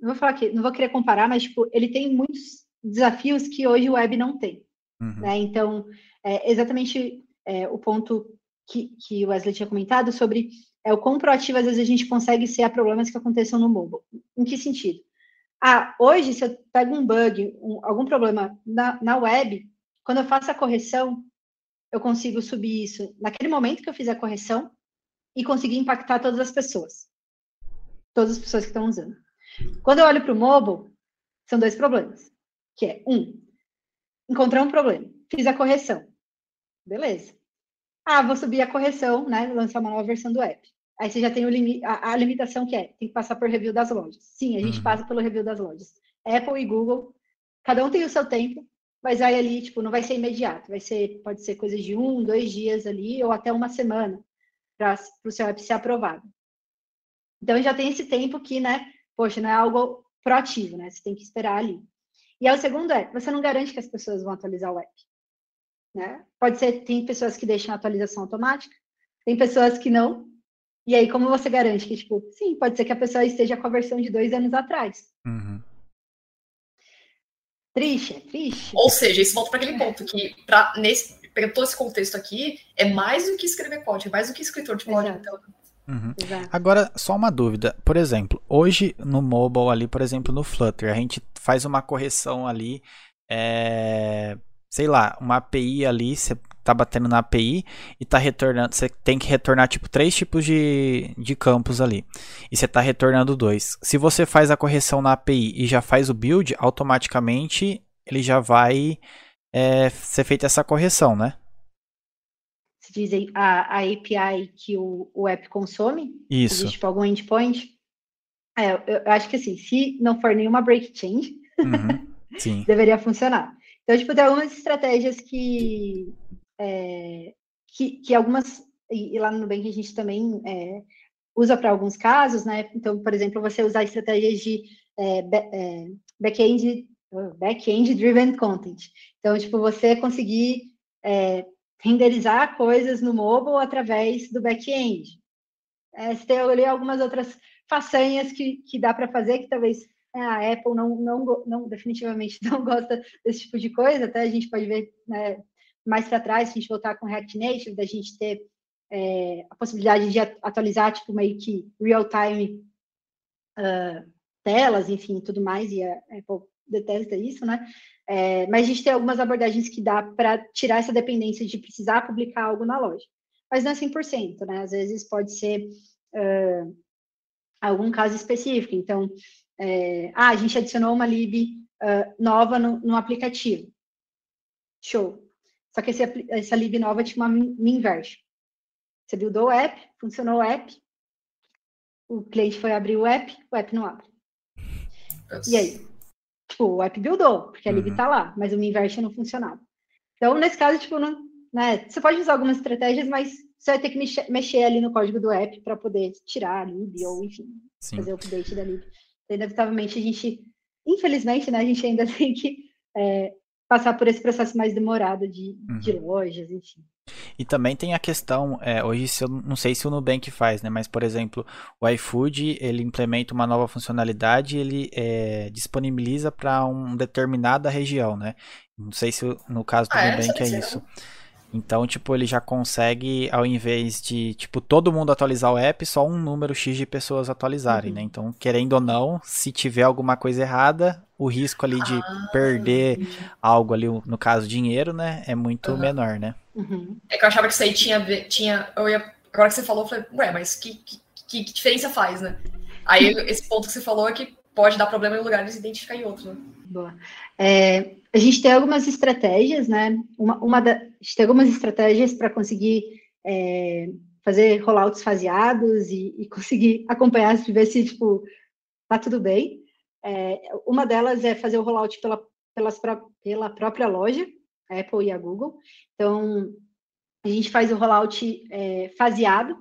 vou falar que não vou querer comparar, mas tipo, ele tem muitos desafios que hoje o web não tem. Uhum. Né? Então, é exatamente é, o ponto que, que o Wesley tinha comentado sobre é, o quão proativo às vezes a gente consegue ser a problemas que aconteçam no mobile. Em que sentido? Ah, hoje, se eu pego um bug, um, algum problema na, na web, quando eu faço a correção, eu consigo subir isso naquele momento que eu fiz a correção e conseguir impactar todas as pessoas. Todas as pessoas que estão usando. Quando eu olho para o mobile, são dois problemas. Que é, um, encontrar um problema. Fiz a correção. Beleza. Ah, vou subir a correção, né? Lançar uma nova versão do app. Aí você já tem limi a, a, limitação que é, tem que passar por review das lojas. Sim, a gente uhum. passa pelo review das lojas. Apple e Google, cada um tem o seu tempo, mas aí ali, tipo, não vai ser imediato, vai ser, pode ser coisa de um, dois dias ali, ou até uma semana, para o seu app ser aprovado. Então já tem esse tempo que, né, poxa, não é algo proativo, né? Você tem que esperar ali. E aí o segundo é, você não garante que as pessoas vão atualizar o app. Né? Pode ser, tem pessoas que deixam a atualização automática, tem pessoas que não. E aí, como você garante que, tipo, sim, pode ser que a pessoa esteja com a versão de dois anos atrás. Uhum. Triste, é triste. Ou seja, isso volta para aquele ponto que, pra, nesse, todo esse contexto aqui, é mais do que escrever código, é mais do que escritor de código. Então, Uhum. Agora, só uma dúvida. Por exemplo, hoje no mobile ali, por exemplo, no Flutter, a gente faz uma correção ali, é, sei lá, uma API ali, você tá batendo na API e tá retornando, você tem que retornar tipo três tipos de, de campos ali. E você tá retornando dois. Se você faz a correção na API e já faz o build, automaticamente ele já vai é, ser feita essa correção, né? Se dizem a, a API que o, o app consome? Isso. Existe tipo, algum endpoint? É, eu, eu, acho que assim, se não for nenhuma break change, uhum, deveria funcionar. Então, tipo, tem algumas estratégias que, é, que, que, algumas, e, lá no Nubank a gente também é, usa para alguns casos, né? Então, por exemplo, você usar estratégias de é, é back-end back-end driven content. Então, tipo, você conseguir é, renderizar coisas no mobile através do back-end. É, você tem ali algumas outras façanhas que, que dá para fazer, que talvez a Apple não, não, não, definitivamente não gosta desse tipo de coisa, até a gente pode ver né, mais para trás, se a gente voltar com React Native, da gente ter é, a possibilidade de atualizar, tipo, meio que real-time uh, telas, enfim, tudo mais, e a Apple detesta isso, né? É, mas a gente tem algumas abordagens que dá para tirar essa dependência de precisar publicar algo na loja. Mas não é 100%, né? Às vezes pode ser uh, algum caso específico. Então, é, ah, a gente adicionou uma lib uh, nova no, no, aplicativo. Show. Só que esse, essa lib nova tinha uma min version. Você buildou o app, funcionou o app, o cliente foi abrir o app, o app não abre. Yes. E aí? Tipo, o app buildou, porque a lib uhum. tá lá, mas o minversion não funcionava. Então, nesse caso, tipo, não, né, você pode usar algumas estratégias, mas você vai ter que mexer, mexer ali no código do app para poder tirar a lib, ou enfim, Sim. fazer o update da lib. Inevitavelmente, a gente, infelizmente, né, a gente ainda tem que é, passar por esse processo mais demorado de, uhum. de lojas, enfim. E também tem a questão, é, hoje eu não sei se o Nubank faz, né? Mas, por exemplo, o iFood, ele implementa uma nova funcionalidade ele é, disponibiliza para uma determinada região, né? Não sei se no caso do ah, é? Nubank é, é isso. Então, tipo, ele já consegue, ao invés de, tipo, todo mundo atualizar o app, só um número X de pessoas atualizarem, uhum. né? Então, querendo ou não, se tiver alguma coisa errada, o risco ali de ah, perder entendi. algo ali, no caso, dinheiro, né? É muito uhum. menor, né? Uhum. É que eu achava que isso aí tinha. tinha eu ia, agora que você falou, eu falei, ué, mas que, que, que diferença faz, né? Aí esse ponto que você falou é que pode dar problema em um lugar e se identificar em outro, né? Boa. É, a gente tem algumas estratégias, né? Uma, uma da, a gente tem algumas estratégias para conseguir é, fazer rollouts faseados e, e, conseguir acompanhar, ver se, tipo, tá tudo bem. É, uma delas é fazer o rollout pela, pelas, pela própria loja, a Apple e a Google. Então, a gente faz o rollout é, faseado,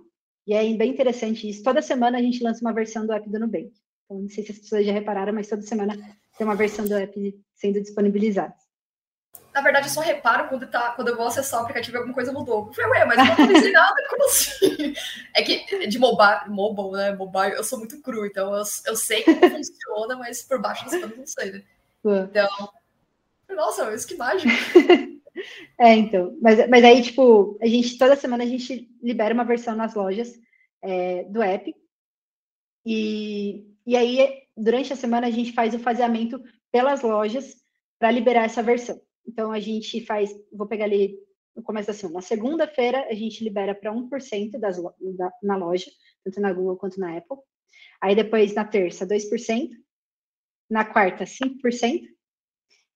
e é bem interessante isso. Toda semana a gente lança uma versão do app do Nubank. Então, não sei se as pessoas já repararam, mas toda semana tem uma versão do app sendo disponibilizada. Na verdade, eu só reparo quando, tá, quando eu vou acessar o aplicativo e alguma coisa mudou. Eu falei, ué, mas eu não atualizei nada, como assim? É que de mobile, mobile, né? Mobile, eu sou muito cru, então eu, eu sei como funciona, mas por baixo das panos não sei, né? Então, nossa, isso que mágico. É, então. Mas, mas aí, tipo, a gente, toda semana a gente libera uma versão nas lojas é, do app. E, e aí, durante a semana, a gente faz o faseamento pelas lojas para liberar essa versão. Então, a gente faz, vou pegar ali no começo da semana. Na segunda-feira, a gente libera para 1% das, da, na loja, tanto na Google quanto na Apple. Aí, depois, na terça, 2%. Na quarta, 5%.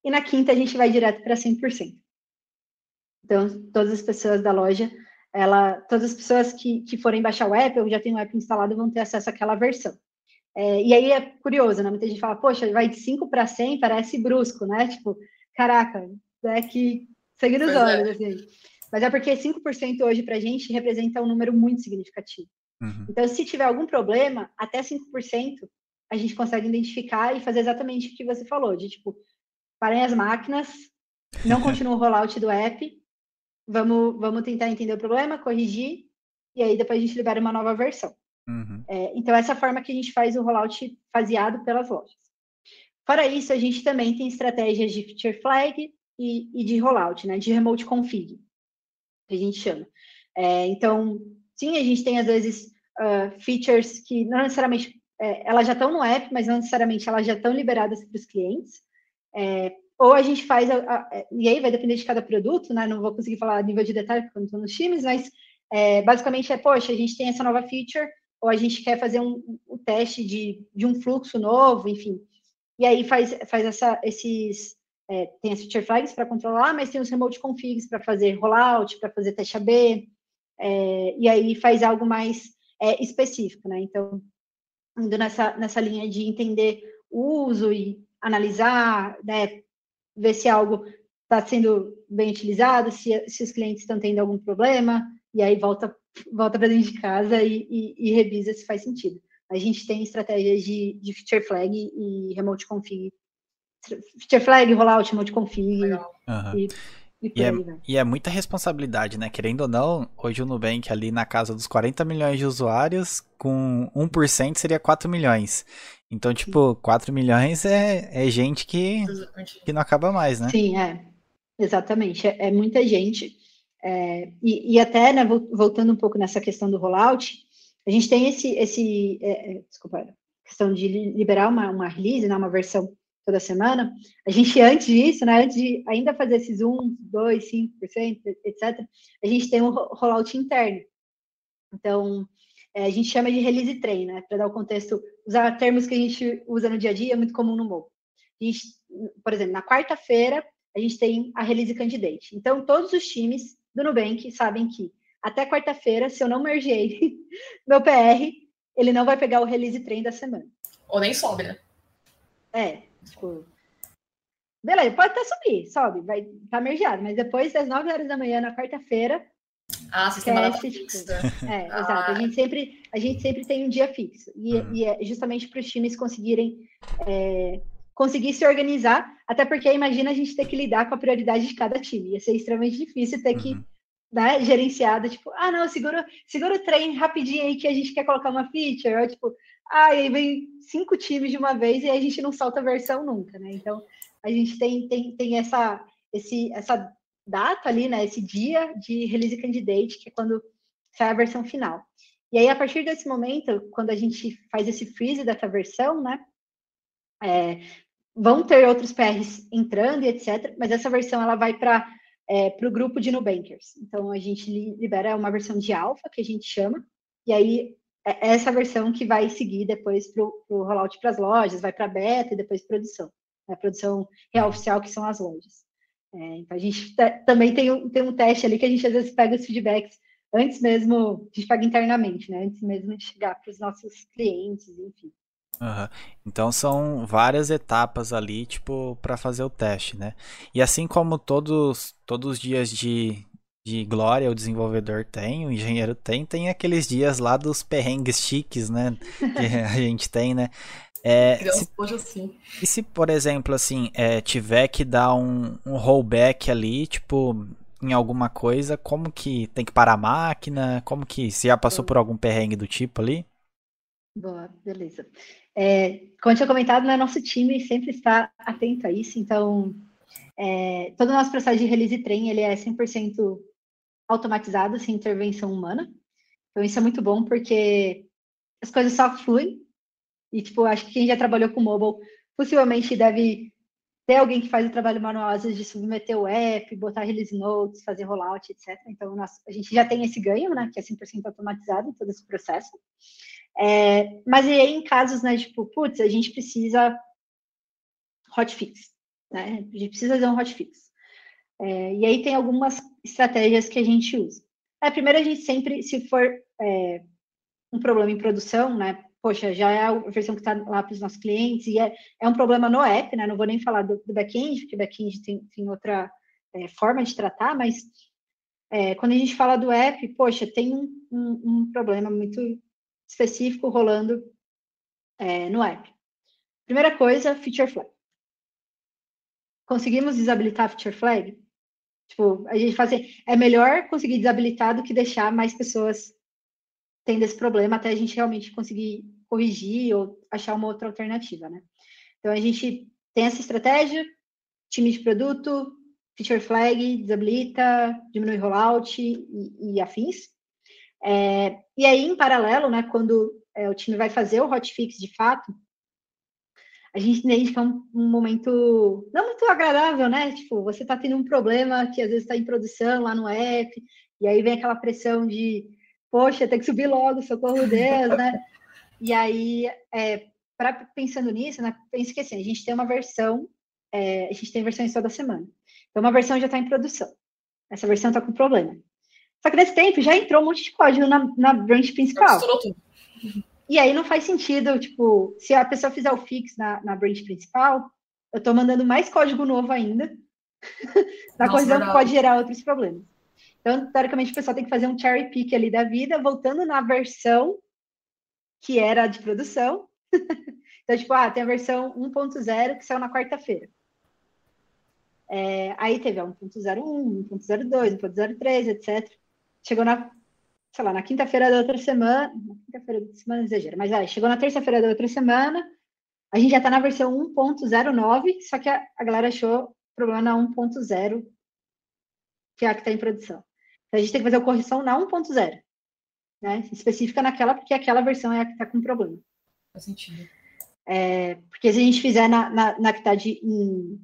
E na quinta, a gente vai direto para 100%. Então, todas as pessoas da loja, ela, todas as pessoas que, que forem baixar o app ou já tem o app instalado vão ter acesso àquela versão. É, e aí é curioso, né? Muita gente fala, poxa, vai de 5 para 100, parece brusco, né? Tipo, caraca, é que seguir os pois olhos, é. assim. Mas é porque 5% hoje para a gente representa um número muito significativo. Uhum. Então, se tiver algum problema, até 5% a gente consegue identificar e fazer exatamente o que você falou, de tipo, parem as máquinas, não continua o rollout do app, vamos, vamos tentar entender o problema, corrigir, e aí depois a gente libera uma nova versão. Uhum. É, então, essa forma que a gente faz o rollout faseado pelas lojas. Fora isso, a gente também tem estratégias de feature flag e, e de rollout, né, de remote config, que a gente chama. É, então, sim, a gente tem às vezes uh, features que não necessariamente é, elas já estão no app, mas não necessariamente elas já estão liberadas para os clientes. É, ou a gente faz, a, a, é, e aí vai depender de cada produto, né? Não vou conseguir falar nível de detalhe porque eu não estou nos times, mas é, basicamente é, poxa, a gente tem essa nova feature, ou a gente quer fazer um, um teste de, de um fluxo novo, enfim. E aí faz, faz essa, esses, é, tem as feature flags para controlar, mas tem os remote configs para fazer rollout, para fazer teste AB, é, e aí faz algo mais é, específico, né? Então, indo nessa, nessa linha de entender o uso e analisar, né, ver se algo está sendo bem utilizado, se, se os clientes estão tendo algum problema, e aí volta, volta para dentro de casa e, e, e, revisa se faz sentido. A gente tem estratégias de, de feature flag e remote config. Feature flag, rollout, remote config. Uhum. E, e, e, é, e, é, muita responsabilidade, né? Querendo ou não, hoje o Nubank ali na casa dos 40 milhões de usuários, com 1% seria 4 milhões. Então, tipo, 4 milhões é, é gente que, que não acaba mais, né? Sim, é. Exatamente. É, é muita gente. É, e, e, até, né, voltando um pouco nessa questão do rollout, a gente tem esse, esse é, é desculpa, questão de liberar uma, uma release, né, uma versão toda semana, a gente, antes disso, né, antes de ainda fazer esses 1, 2, 5%, etc., a gente tem um rollout interno. Então, é, a gente chama de release train, né, para dar o contexto, usar termos que a gente usa no dia a dia, é muito comum no gente, por exemplo, na quarta-feira, a gente tem a release candidate. Então, todos os times do Nubank sabem que até quarta-feira, se eu não mergei meu PR, ele não vai pegar o release train da semana. Ou nem sobe, né? É, Tipo, beleza, pode até subir, sobe, vai estar tá mergeado, mas depois das 9 horas da manhã na quarta-feira. Ah, sistema fixo. Tipo, é, ah. exato. A gente, sempre, a gente sempre tem um dia fixo. E, uhum. e é justamente para os times conseguirem é, conseguir se organizar, até porque imagina a gente ter que lidar com a prioridade de cada time. Ia ser extremamente difícil ter que uhum. né, gerenciado, tipo, ah, não, segura, segura o trem rapidinho aí que a gente quer colocar uma feature, ou tipo, ah, aí vem cinco times de uma vez e a gente não solta a versão nunca, né? Então, a gente tem, tem, tem essa, esse, essa data ali, né? Esse dia de release candidate, que é quando sai a versão final. E aí, a partir desse momento, quando a gente faz esse freeze dessa versão, né? É, vão ter outros PRs entrando e etc. Mas essa versão ela vai para é, para o grupo de Nubankers. Então a gente libera uma versão de alfa que a gente chama, e aí é, é essa versão que vai seguir depois para o rollout para as lojas, vai para beta e depois produção. A produção real oficial, que são as lojas. É, então, a gente também tem um, tem um teste ali que a gente às vezes pega os feedbacks antes mesmo, a gente pega internamente, né? Antes mesmo de chegar para os nossos clientes, enfim. Uhum. Então são várias etapas ali, tipo, para fazer o teste, né? E assim como todos, todos os dias de, de glória o desenvolvedor tem, o engenheiro tem, tem aqueles dias lá dos perrengues chiques, né? Que a gente tem, né? É, se, assim. E se, por exemplo, assim, é, tiver que dar um, um rollback ali, tipo, em alguma coisa, como que tem que parar a máquina? Como que, se já passou por algum perrengue do tipo ali? Boa, beleza. É, como eu tinha comentado, né, nosso time sempre está atento a isso, então é, todo o nosso processo de release train ele é 100% automatizado, sem intervenção humana. Então, isso é muito bom, porque as coisas só fluem. E, tipo, acho que quem já trabalhou com mobile possivelmente deve ter alguém que faz o trabalho manual, às vezes, de submeter o app, botar release notes, fazer rollout, etc. Então, a gente já tem esse ganho, né, que é 100% automatizado em todo esse processo. É, mas aí, em casos, né, tipo, putz, a gente precisa hotfix, né? A gente precisa fazer um hotfix. É, e aí tem algumas estratégias que a gente usa. É, primeiro, a gente sempre, se for é, um problema em produção, né? Poxa, já é a versão que está lá para os nossos clientes, e é, é um problema no app, né? Não vou nem falar do, do back-end, porque back-end tem, tem outra é, forma de tratar, mas é, quando a gente fala do app, poxa, tem um, um, um problema muito específico rolando é, no app. Primeira coisa, feature flag. Conseguimos desabilitar a feature flag? Tipo, a gente faz assim, é melhor conseguir desabilitar do que deixar mais pessoas tendo esse problema até a gente realmente conseguir corrigir ou achar uma outra alternativa, né? Então a gente tem essa estratégia, time de produto, feature flag, desabilita, diminui rollout e, e afins. É, e aí, em paralelo, né, quando é, o time vai fazer o hotfix de fato, a gente identifica um, um, momento não muito agradável, né? Tipo, você está tendo um problema que às vezes está em produção lá no app, e aí vem aquela pressão de, poxa, tem que subir logo, socorro Deus, né? E aí, é, pra, pensando nisso, né, pense que assim, a gente tem uma versão, é, a gente tem versões toda semana. Então, uma versão já está em produção. Essa versão está com problema. Só que nesse tempo já entrou um monte de código na, na branch principal. E aí não faz sentido, tipo, se a pessoa fizer o fix na, na branch principal, eu estou mandando mais código novo ainda na correção que pode gerar outros problemas. Então, teoricamente, o pessoal tem que fazer um cherry pick ali da vida, voltando na versão que era de produção. então, tipo, ah, tem a versão 1.0 que saiu na quarta-feira. É, aí teve a 1.01, 1.02, 1.03, etc. Chegou na, sei lá, na quinta-feira da outra semana, na quinta-feira da semana exagero, mas aí, chegou na terça-feira da outra semana, a gente já está na versão 1.09, só que a, a galera achou problema na 1.0, que é a que está em produção. Então a gente tem que fazer a correção na 1.0, né? Específica naquela, porque aquela versão é a que está com problema. Faz sentido. É, porque se a gente fizer na, na, na que está,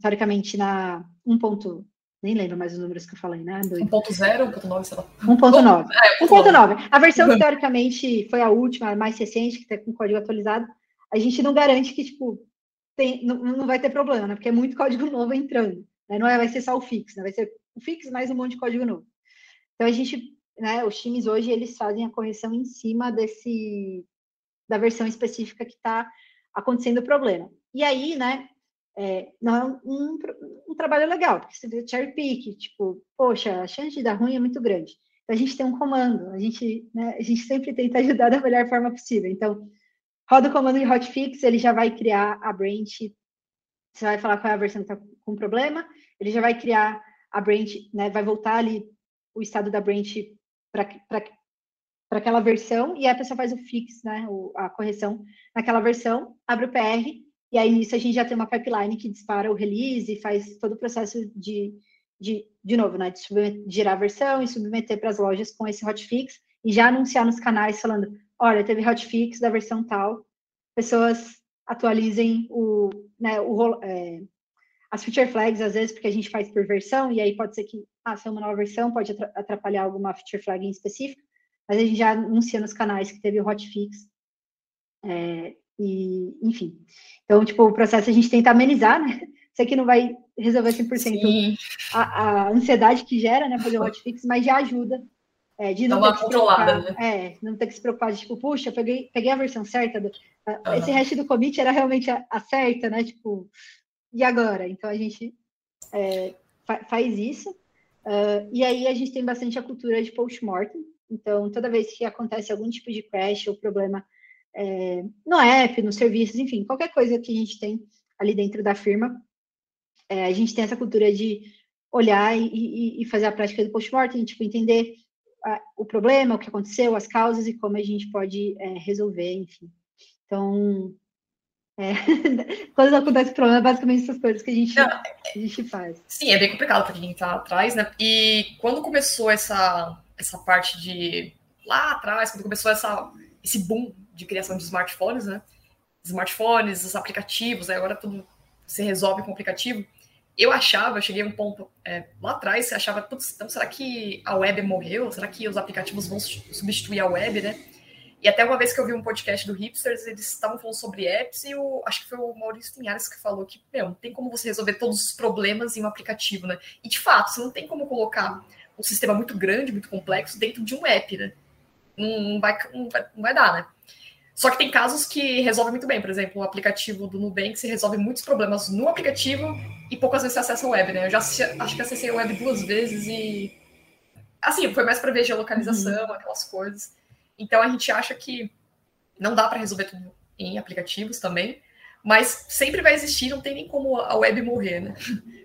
teoricamente, na 1. Nem lembro mais os números que eu falei, né? 1.0, 1.9, sei lá. 1.9. É, 1.9. A versão que, teoricamente, foi a última, a mais recente, que está com código atualizado, a gente não garante que, tipo, tem, não, não vai ter problema, né? Porque é muito código novo entrando. Né? Não é, vai ser só o fix, né? Vai ser o fix mais um monte de código novo. Então, a gente, né, os times hoje, eles fazem a correção em cima desse, da versão específica que está acontecendo o problema. E aí, né, é, não é um, um, trabalho legal, porque você vê cherry pick, tipo, poxa, a chance de dar ruim é muito grande. Então, a gente tem um comando, a gente, né, a gente sempre tenta ajudar da melhor forma possível. Então, roda o comando de hotfix, ele já vai criar a branch, você vai falar qual é a versão que está com problema, ele já vai criar a branch, né, vai voltar ali o estado da branch para aquela versão, e aí a pessoa faz o fix, né, a correção naquela versão, abre o PR, e aí nisso a gente já tem uma pipeline que dispara o release e faz todo o processo de, de, de novo, né, de girar a versão e submeter para as lojas com esse hotfix, e já anunciar nos canais falando, olha, teve hotfix da versão tal, pessoas atualizem o, né, o, é, as feature flags, às vezes, porque a gente faz por versão, e aí pode ser que, ah, se é uma nova versão, pode atrapalhar alguma feature flag em específico, mas a gente já anuncia nos canais que teve o hotfix. É, e, enfim. Então, tipo, o processo a gente tenta amenizar, né? Sei que não vai resolver 100% a, a ansiedade que gera, né, fazer o hotfix, mas já ajuda é, de não ter que se preocupar, né? é, não ter que se preocupar de tipo, puxa, peguei, peguei a versão certa, do, uhum. esse hash do commit era realmente a, a, certa, né? Tipo, e agora? Então a gente é, fa faz isso. Uh, e aí a gente tem bastante a cultura de post-mortem. Então, toda vez que acontece algum tipo de crash ou problema é, no app, nos serviços, enfim, qualquer coisa que a gente tem ali dentro da firma, é, a gente tem essa cultura de olhar e, e, fazer a prática do post-mortem, tipo, entender a, o problema, o que aconteceu, as causas e como a gente pode é, resolver, enfim. Então, é, quando acontece problema, é basicamente essas coisas que a gente, Não, a gente faz. Sim, é bem complicado para quem está atrás, né? E quando começou essa, essa parte de. Lá atrás, quando começou essa, esse boom de criação de smartphones, né? Smartphones, os aplicativos, agora tudo se resolve com aplicativo. Eu achava, eu cheguei a um ponto é, lá atrás, você achava, então será que a web morreu? Será que os aplicativos vão substituir a web, né? E até uma vez que eu vi um podcast do Hipsters, eles estavam falando sobre apps e o, acho que foi o Maurício Pinhares que falou que, meu, não tem como você resolver todos os problemas em um aplicativo, né? E de fato, você não tem como colocar um sistema muito grande, muito complexo dentro de um app, né? Não, vai, não, vai, não vai dar, né? Só que tem casos que resolvem muito bem. Por exemplo, o aplicativo do Nubank se resolve muitos problemas no aplicativo e poucas vezes você acessa a web, né? Eu já acho que acessei a web duas vezes e. Assim, foi mais para ver geolocalização, uhum. aquelas coisas. Então a gente acha que não dá para resolver tudo em aplicativos também, mas sempre vai existir, não tem nem como a web morrer, né?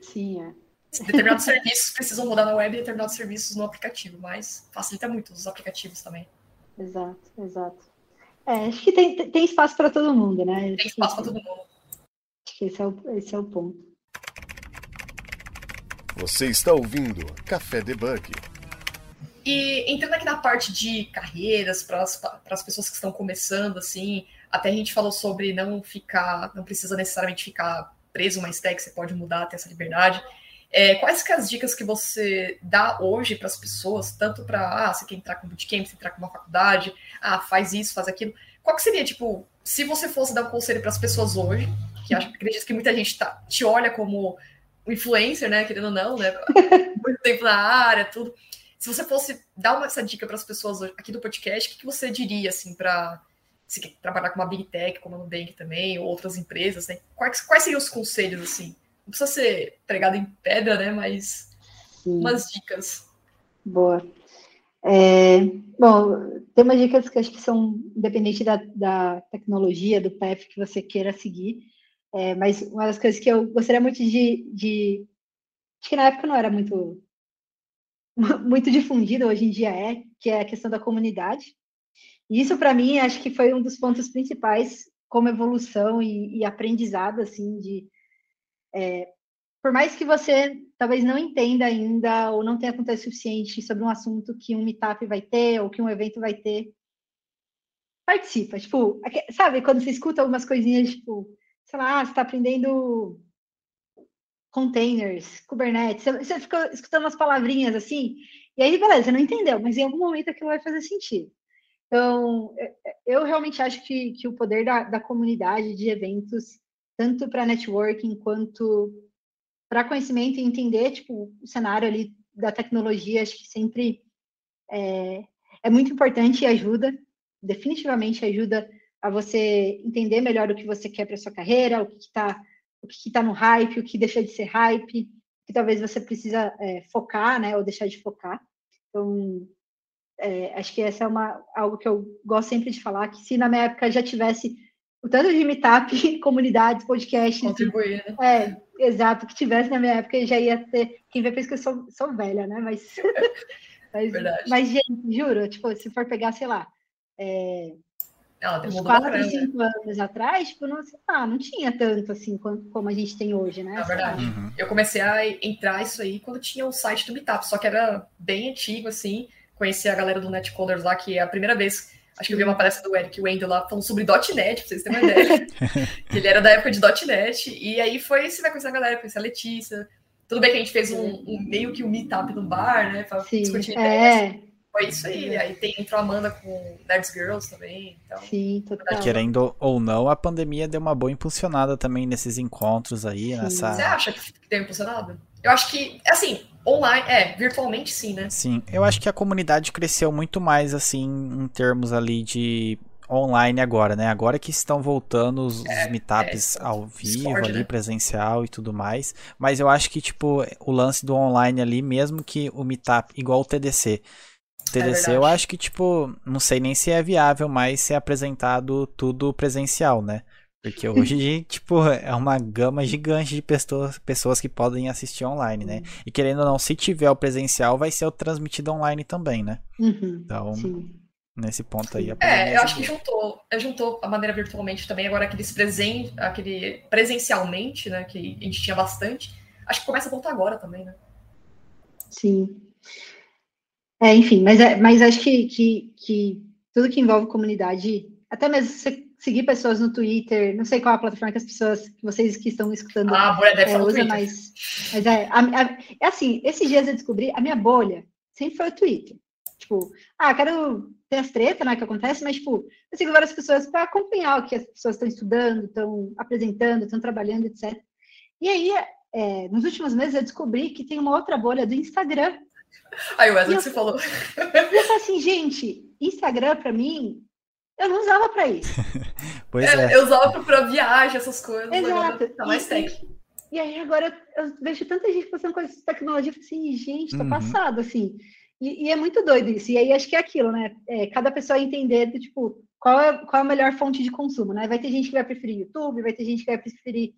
Sim, é. Determinados serviços precisam mudar na web e determinados serviços no aplicativo, mas facilita muito os aplicativos também. Exato, exato. É, acho que tem, tem espaço para todo mundo, né? Tem espaço para todo mundo. Acho que esse é, o, esse é o ponto. Você está ouvindo Café Debug. E entrando aqui na parte de carreiras para as pessoas que estão começando, assim, até a gente falou sobre não ficar, não precisa necessariamente ficar preso uma stack, você pode mudar, ter essa liberdade. É, quais que as dicas que você dá hoje para as pessoas, tanto para, ah, você quer entrar com bootcamp, você entrar com uma faculdade, ah, faz isso, faz aquilo. Qual que seria, tipo, se você fosse dar um conselho para as pessoas hoje, que acho, acredito que muita gente tá, te olha como influencer, né, querendo ou não, né, muito tempo na área, tudo. Se você fosse dar uma, essa dica para as pessoas hoje, aqui do podcast, o que, que você diria, assim, para se trabalhar com uma Big Tech, como a Nubank também, ou outras empresas, né? Quais, quais seriam os conselhos, assim? Não precisa ser pregado em pedra, né? Mas Sim. umas dicas. Boa. É, bom, tem umas dicas que acho que são independente da, da tecnologia, do path que você queira seguir, é, mas uma das coisas que eu gostaria muito de, de, acho que na época não era muito muito difundida, hoje em dia é, que é a questão da comunidade. E isso para mim acho que foi um dos pontos principais como evolução e, e aprendizado assim de é, por mais que você talvez não entenda ainda ou não tenha conteúdo suficiente sobre um assunto que um meetup vai ter ou que um evento vai ter, participa. Tipo, sabe, quando você escuta algumas coisinhas, tipo, sei lá, você está aprendendo containers, Kubernetes, você fica escutando umas palavrinhas assim, e aí, beleza, você não entendeu, mas em algum momento aquilo vai fazer sentido. Então, eu realmente acho que, que o poder da, da comunidade de eventos, tanto para networking quanto para conhecimento e entender tipo, o cenário ali da tecnologia, acho que sempre é, é muito importante e ajuda, definitivamente ajuda a você entender melhor o que você quer para sua carreira, o que está o que está no hype, o que deixa de ser hype, que talvez você precisa é, focar, né, ou deixar de focar. Então, é, acho que essa é uma, algo que eu gosto sempre de falar, que se na minha época já tivesse o tanto de meetup, comunidades, podcasts. Contribuir, né? É, exato, que tivesse na minha época já ia ter. Quem vê pensa que eu sou, sou velha, né? Mas, mas, mas, gente, juro, tipo, se for pegar, sei lá, é, Ela uns 4, 5 anos atrás, tipo, não, sei lá, não tinha tanto assim como a gente tem hoje, né? É verdade. Uhum. Eu comecei a entrar isso aí quando tinha o site do Meetup, só que era bem antigo, assim. Conheci a galera do Netcoders lá, que é a primeira vez Acho que eu vi uma palestra do Eric Wendel lá falando sobre .NET, pra vocês terem uma ideia. ele era da época de .NET. E aí foi, você vai conhecer a galera, conhecer a Letícia. Tudo bem que a gente fez um, um meio que um meetup no bar, né? Pra Sim, discutir é. ideias. Foi isso aí. Aí tem, entrou a Amanda com Nerds Girls também. Então, Sim, total. Querendo ou não, a pandemia deu uma boa impulsionada também nesses encontros aí. Sim. Nessa... Você acha que deu impulsionada? Eu acho que, assim, online, é, virtualmente sim, né? Sim, eu acho que a comunidade cresceu muito mais, assim, em termos ali de online agora, né? Agora que estão voltando os, é, meetups é, ao vivo Discord, ali, né? presencial e tudo mais. Mas eu acho que, tipo, o lance do online ali, mesmo que o meetup, igual o TDC. TDC é eu acho que, tipo, não sei nem se é viável mais ser apresentado tudo presencial, né? Porque hoje, tipo, é uma gama gigante de pessoas, pessoas que podem assistir online, né? E querendo ou não, se tiver o presencial, vai ser o transmitido online também, né? Uhum, então, sim. nesse ponto aí. é, eu acho que juntou, juntou a maneira virtualmente também, agora aqueles presen aquele presencialmente, né? Que a gente tinha bastante. Acho que começa a voltar agora também, né? Sim. É, enfim, mas, é, mas acho que, que, que tudo que envolve comunidade, até mesmo você seguir pessoas no Twitter, não sei qual a plataforma que as pessoas, que vocês que estão escutando ah, a bolha deve é, usam, mas, mas é, a, a, é assim, esses dias eu descobri, a minha bolha sempre foi o Twitter. Tipo, ah, quero ter as tretas, né, que acontece, mas, tipo, eu sigo várias pessoas para acompanhar o que as pessoas estão estudando, estão apresentando, estão trabalhando, etc. E aí, é, nos últimos meses, eu descobri que tem uma outra bolha do Instagram. Aí, Wesley, que você falou. Eu falei assim, gente, Instagram, para mim, eu não usava para isso. pois é, é. Eu usava para viagem, essas coisas. Exato. Tá mais técnico. E, e, aí agora eu vejo tanta gente passando com essa tecnologia, assim, gente, tô uhum. passado, assim. E, e, é muito doido isso. E aí acho que é aquilo, né? É, cada pessoa entender, tipo, qual é, qual é a melhor fonte de consumo, né? Vai ter gente que vai preferir YouTube, vai ter gente que vai preferir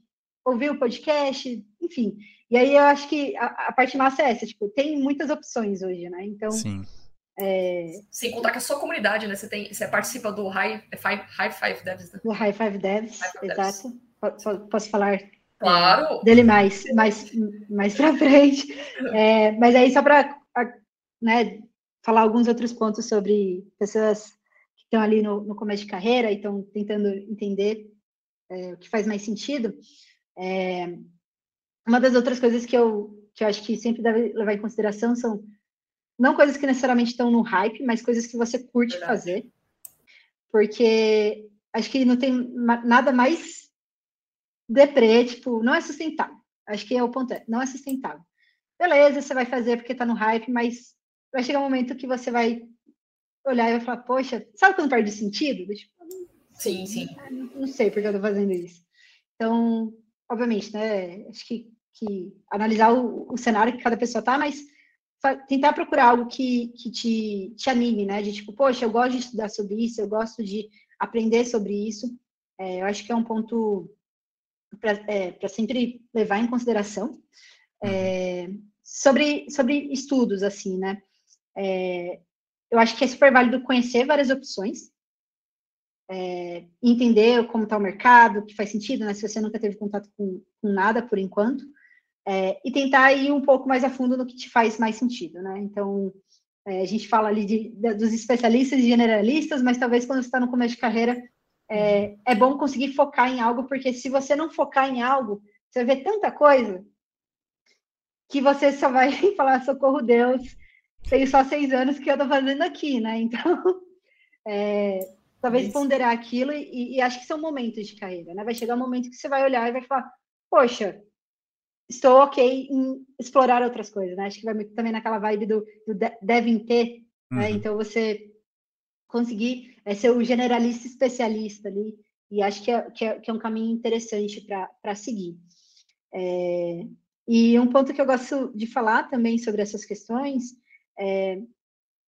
ouvir o podcast, enfim. E aí eu acho que a, a parte massa é essa, tipo, tem muitas opções hoje, né? Então, Sim. É... Sem contar que a sua comunidade, né? Você, tem, você participa do High, Five, High Five Devs, né? Do High Five Devs, High Five exato. Devs. Posso falar é, claro. dele mais, mais, mais pra frente. É, mas aí, só para né, falar alguns outros pontos sobre pessoas que estão ali no, no começo de carreira e estão tentando entender é, o que faz mais sentido. É, uma das outras coisas que eu, que eu acho que sempre deve levar em consideração são não coisas que necessariamente estão no hype, mas coisas que você curte Verdade. fazer. Porque acho que não tem nada mais deprê, tipo, não é sustentável. Acho que é o ponto, é, não é sustentável. Beleza, você vai fazer porque tá no hype, mas vai chegar um momento que você vai olhar e vai falar, poxa, sabe quando perde sentido? Tipo, sim, sim. Não, não sei porque eu tô fazendo isso. Então, obviamente, né, acho que, que analisar o, o cenário que cada pessoa tá, mas tentar procurar algo que, que te, te anime, né? De tipo, poxa, eu gosto de estudar sobre isso, eu gosto de aprender sobre isso. É, eu acho que é um ponto para é, sempre levar em consideração. É, sobre, sobre estudos, assim, né? É, eu acho que é super válido conhecer várias opções, é, entender como está o mercado, o que faz sentido, né? Se você nunca teve contato com, com nada por enquanto, é, e tentar ir um pouco mais a fundo no que te faz mais sentido, né? Então, é, a gente fala ali de, de, dos especialistas e generalistas, mas talvez quando você está no começo de carreira, é, é bom conseguir focar em algo, porque se você não focar em algo, você vê tanta coisa que você só vai falar, socorro Deus, tenho só seis anos que eu estou fazendo aqui, né? Então, é, talvez Isso. ponderar aquilo e, e, acho que são momentos de carreira, né? Vai chegar um momento que você vai olhar e vai falar, poxa, estou ok em explorar outras coisas, né? Acho que vai muito também naquela vibe do, do devem ter, né? uhum. né? Então você conseguir é, ser o generalista especialista ali, e acho que é, que é, que é um caminho interessante para seguir. É, e um ponto que eu gosto de falar também sobre essas questões, é,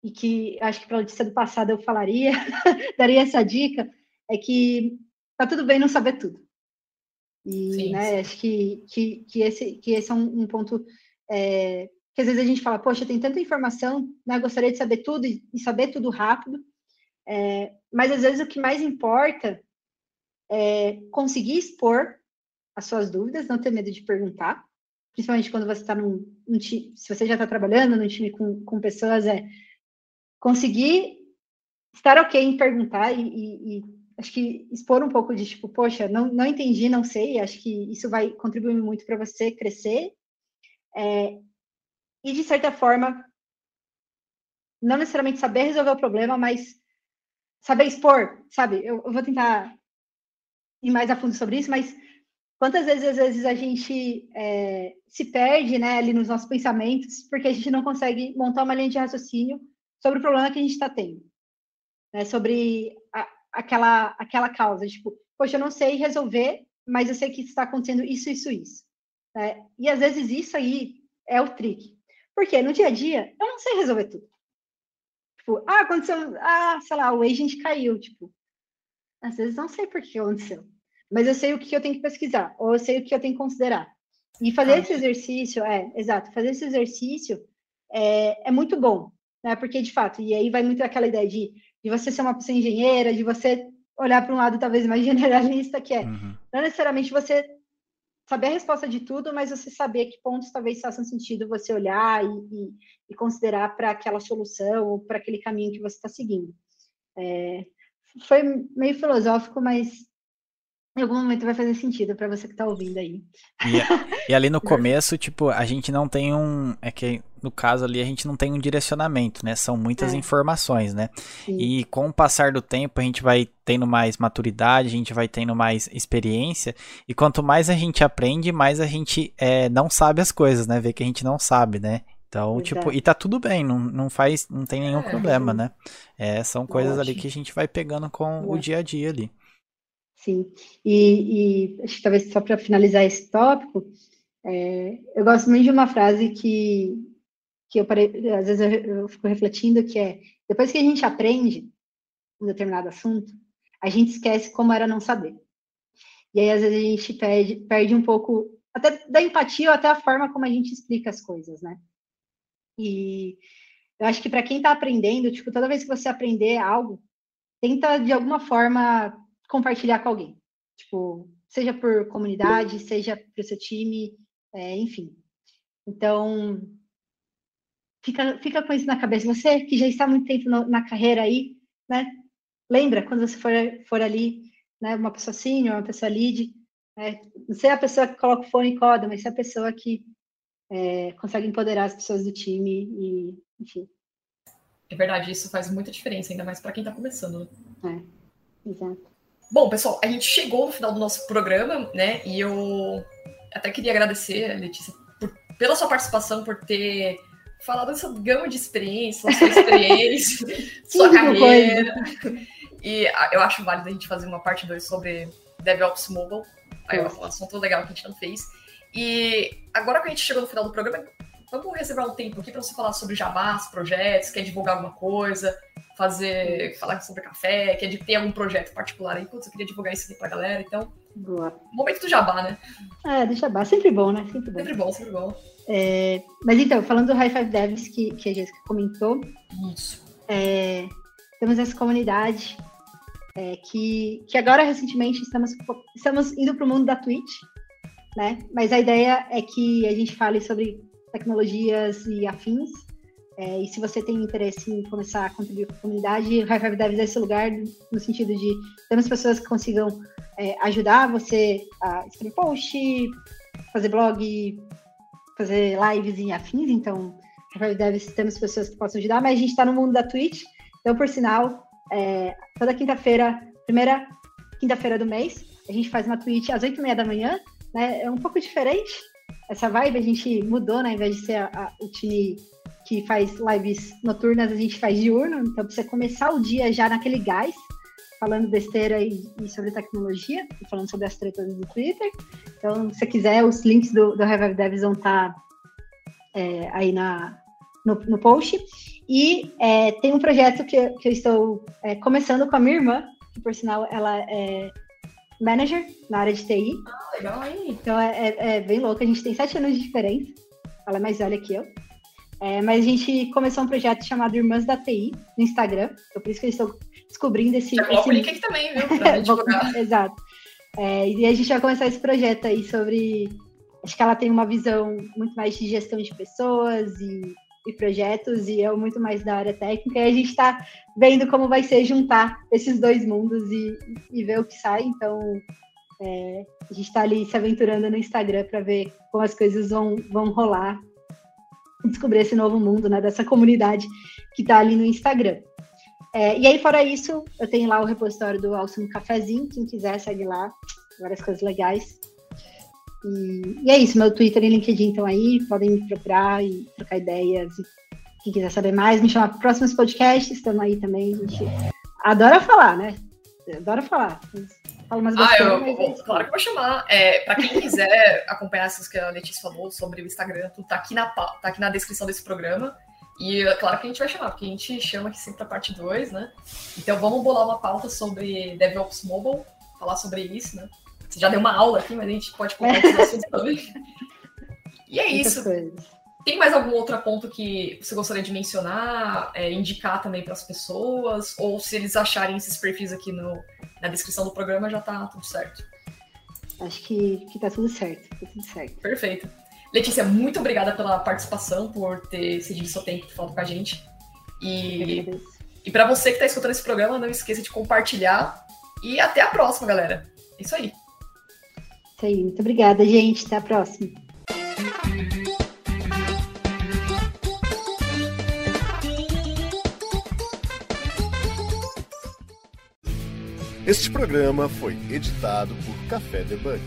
e que acho que para a notícia do passado eu falaria, daria essa dica, é que tá tudo bem não saber tudo. E sim, né, sim. acho que, que, que, esse, que esse é um, um ponto é, que às vezes a gente fala, poxa, tem tanta informação, né, gostaria de saber tudo e, e saber tudo rápido, é, mas às vezes o que mais importa é conseguir expor as suas dúvidas, não ter medo de perguntar, principalmente quando você está num, num time, se você já está trabalhando num time com, com pessoas, é conseguir estar ok em perguntar e, e, e acho que expor um pouco de tipo, poxa, não, não entendi, não sei, acho que isso vai contribuir muito para você crescer. É, e, de certa forma, não necessariamente saber resolver o problema, mas saber expor, sabe? Eu, eu vou tentar ir mais a fundo sobre isso, mas quantas vezes, às vezes, a gente é, se perde né, ali nos nossos pensamentos porque a gente não consegue montar uma linha de raciocínio sobre o problema que a gente está tendo. Né, sobre aquela, aquela causa, tipo, poxa, eu não sei resolver, mas eu sei que está acontecendo isso, isso, isso. Né? E às vezes isso aí é o trick. Porque no dia a dia, eu não sei resolver tudo. Tipo, ah, aconteceu, ah, sei lá, o agent caiu, tipo, às vezes não sei por que aconteceu, mas eu sei o que eu tenho que pesquisar, ou eu sei o que eu tenho que considerar. E fazer ah. esse exercício, é, exato, fazer esse exercício é, é muito bom, né? Porque, de fato, e aí vai muito aquela ideia de de você ser uma pessoa engenheira, de você olhar para um lado talvez mais generalista, que é uhum. não necessariamente você saber a resposta de tudo, mas você saber que pontos talvez façam sentido você olhar e, e, e considerar para aquela solução ou para aquele caminho que você está seguindo. É, foi meio filosófico, mas em algum momento vai fazer sentido para você que está ouvindo aí. E, e, ali no começo, tipo, a gente não tem um. É que no caso ali a gente não tem um direcionamento, né? São muitas é. informações, né? Sim. E com o passar do tempo a gente vai tendo mais maturidade, a gente vai tendo mais experiência. E quanto mais a gente aprende, mais a gente é, não sabe as coisas, né? Vê que a gente não sabe, né? Então, Exato. tipo, e tá tudo bem, não, não faz, não tem nenhum é. problema, né? É, são coisas Ótimo. ali que a gente vai pegando com o dia a dia ali. Sim, e, e acho que talvez só para finalizar esse tópico, é, eu gosto muito de uma frase que, que eu parei, às vezes eu, eu fico refletindo, que é, depois que a gente aprende um determinado assunto, a gente esquece como era não saber. E aí, às vezes, a gente perde, perde um pouco, até da empatia ou até a forma como a gente explica as coisas, né? E eu acho que para quem está aprendendo, tipo, toda vez que você aprender algo, tenta, de alguma forma, compartilhar com alguém. Tipo, seja por comunidade, seja para o seu time, é, enfim. Então, fica, fica com isso na cabeça. Você que já está há muito tempo no, na carreira aí, né? Lembra quando você for, for ali, né? Uma pessoa senior, uma pessoa lead, né? Não sei a pessoa que coloca o fone e coda, mas é a pessoa que é, consegue empoderar as pessoas do time e, enfim. É verdade, isso faz muita diferença, ainda mais para quem está começando. É, exato. Bom, pessoal, a gente chegou no final do nosso programa, né? E eu até queria agradecer, Letícia, por, pela sua participação, por ter falado dessa gama de experiências, sua experiência, sua carreira. E eu acho válido a gente fazer uma parte 2 sobre DevOps Mobile. Aí é um assunto legal que a gente não fez. E agora que a gente chegou no final do programa, vamos reservar um tempo aqui para você falar sobre jabás, projetos, quer divulgar alguma coisa, fazer, falar sobre café, quer ter algum projeto particular aí, putz, eu queria divulgar isso aqui pra galera, então. Boa. Momento do jabá, né? É, do jabá, sempre bom, né? Sempre bom. Sempre bom, sempre bom. É, mas então, falando do High Five Devs que, que a Jéssica comentou. Isso. É, temos essa comunidade é, que, que agora recentemente estamos, estamos indo para o mundo da Twitch, né? Mas a ideia é que a gente fale sobre tecnologias e afins é, e se você tem interesse em começar a contribuir com a comunidade, o High Devs é esse lugar, no sentido de temos pessoas que consigam é, ajudar você a escrever post, fazer blog, fazer lives em afins. Então, High Devs temos pessoas que possam ajudar, mas a gente está no mundo da Twitch. Então, por sinal, é, toda quinta-feira, primeira quinta-feira do mês, a gente faz uma Twitch às oito e meia da manhã. Né? É um pouco diferente essa vibe, a gente mudou, né? Ao invés de ser a, a, o time que faz lives noturnas, a gente faz diurno, então pra você começar o dia já naquele gás, falando besteira e, e sobre tecnologia, e falando sobre as tretas do Twitter. Então, se você quiser, os links do, do Revive Devs vão estar tá, é, aí na, no, no, post. E é, tem um projeto que, que eu estou é, começando com a minha irmã, que por sinal ela é manager na área de TI. Ah, legal aí. Então é, é, é bem louco, a gente tem sete anos de diferença. Ela é mais velha que eu. É, mas a gente começou um projeto chamado Irmãs da TI no Instagram. Então, por isso que eu estou descobrindo esse. Já coloca esse... link aqui também, viu? Pra divulgar. Exato. É, e a gente vai começar esse projeto aí sobre. Acho que ela tem uma visão muito mais de gestão de pessoas e, e projetos, e eu muito mais da área técnica. E a gente está vendo como vai ser juntar esses dois mundos e, e ver o que sai. Então, é, a gente está ali se aventurando no Instagram para ver como as coisas vão, vão rolar descobrir esse novo mundo, né, dessa comunidade que está ali no Instagram. É, e aí, fora isso, eu tenho lá o repositório do Alcino Cafezinho, quem quiser segue lá, várias coisas legais. E, e, é isso, meu Twitter e LinkedIn estão aí, podem me procurar e trocar ideias. Quem quiser saber mais, me chamar para próximos podcasts, estamos aí também. A gente adora falar, né? Adora falar. Fala umas ah, eu, mas é claro que vou chamar. É, para quem quiser acompanhar essas que a Letícia falou sobre o Instagram, tudo tá aqui na, tá aqui na descrição desse programa. E é claro que a gente vai chamar, porque a gente chama aqui sempre a parte 2, né? Então vamos bolar uma pauta sobre DevOps Mobile, falar sobre isso, né? Você já deu uma aula aqui, mas a gente pode colocar esses assuntos também. E é isso. Tem mais algum outro ponto que você gostaria de mencionar, é, indicar também para as pessoas? Ou se eles acharem esses perfis aqui no, na descrição do programa, já está tudo certo? Acho que, que tá tudo certo. Tá tudo certo. Perfeito. Letícia, muito obrigada pela participação, por ter cedido seu tempo falando com a gente. E, e para você que está escutando esse programa, não esqueça de compartilhar. E até a próxima, galera. É isso aí. Isso aí. Muito obrigada, gente. Até a próxima. Este programa foi editado por Café Debug.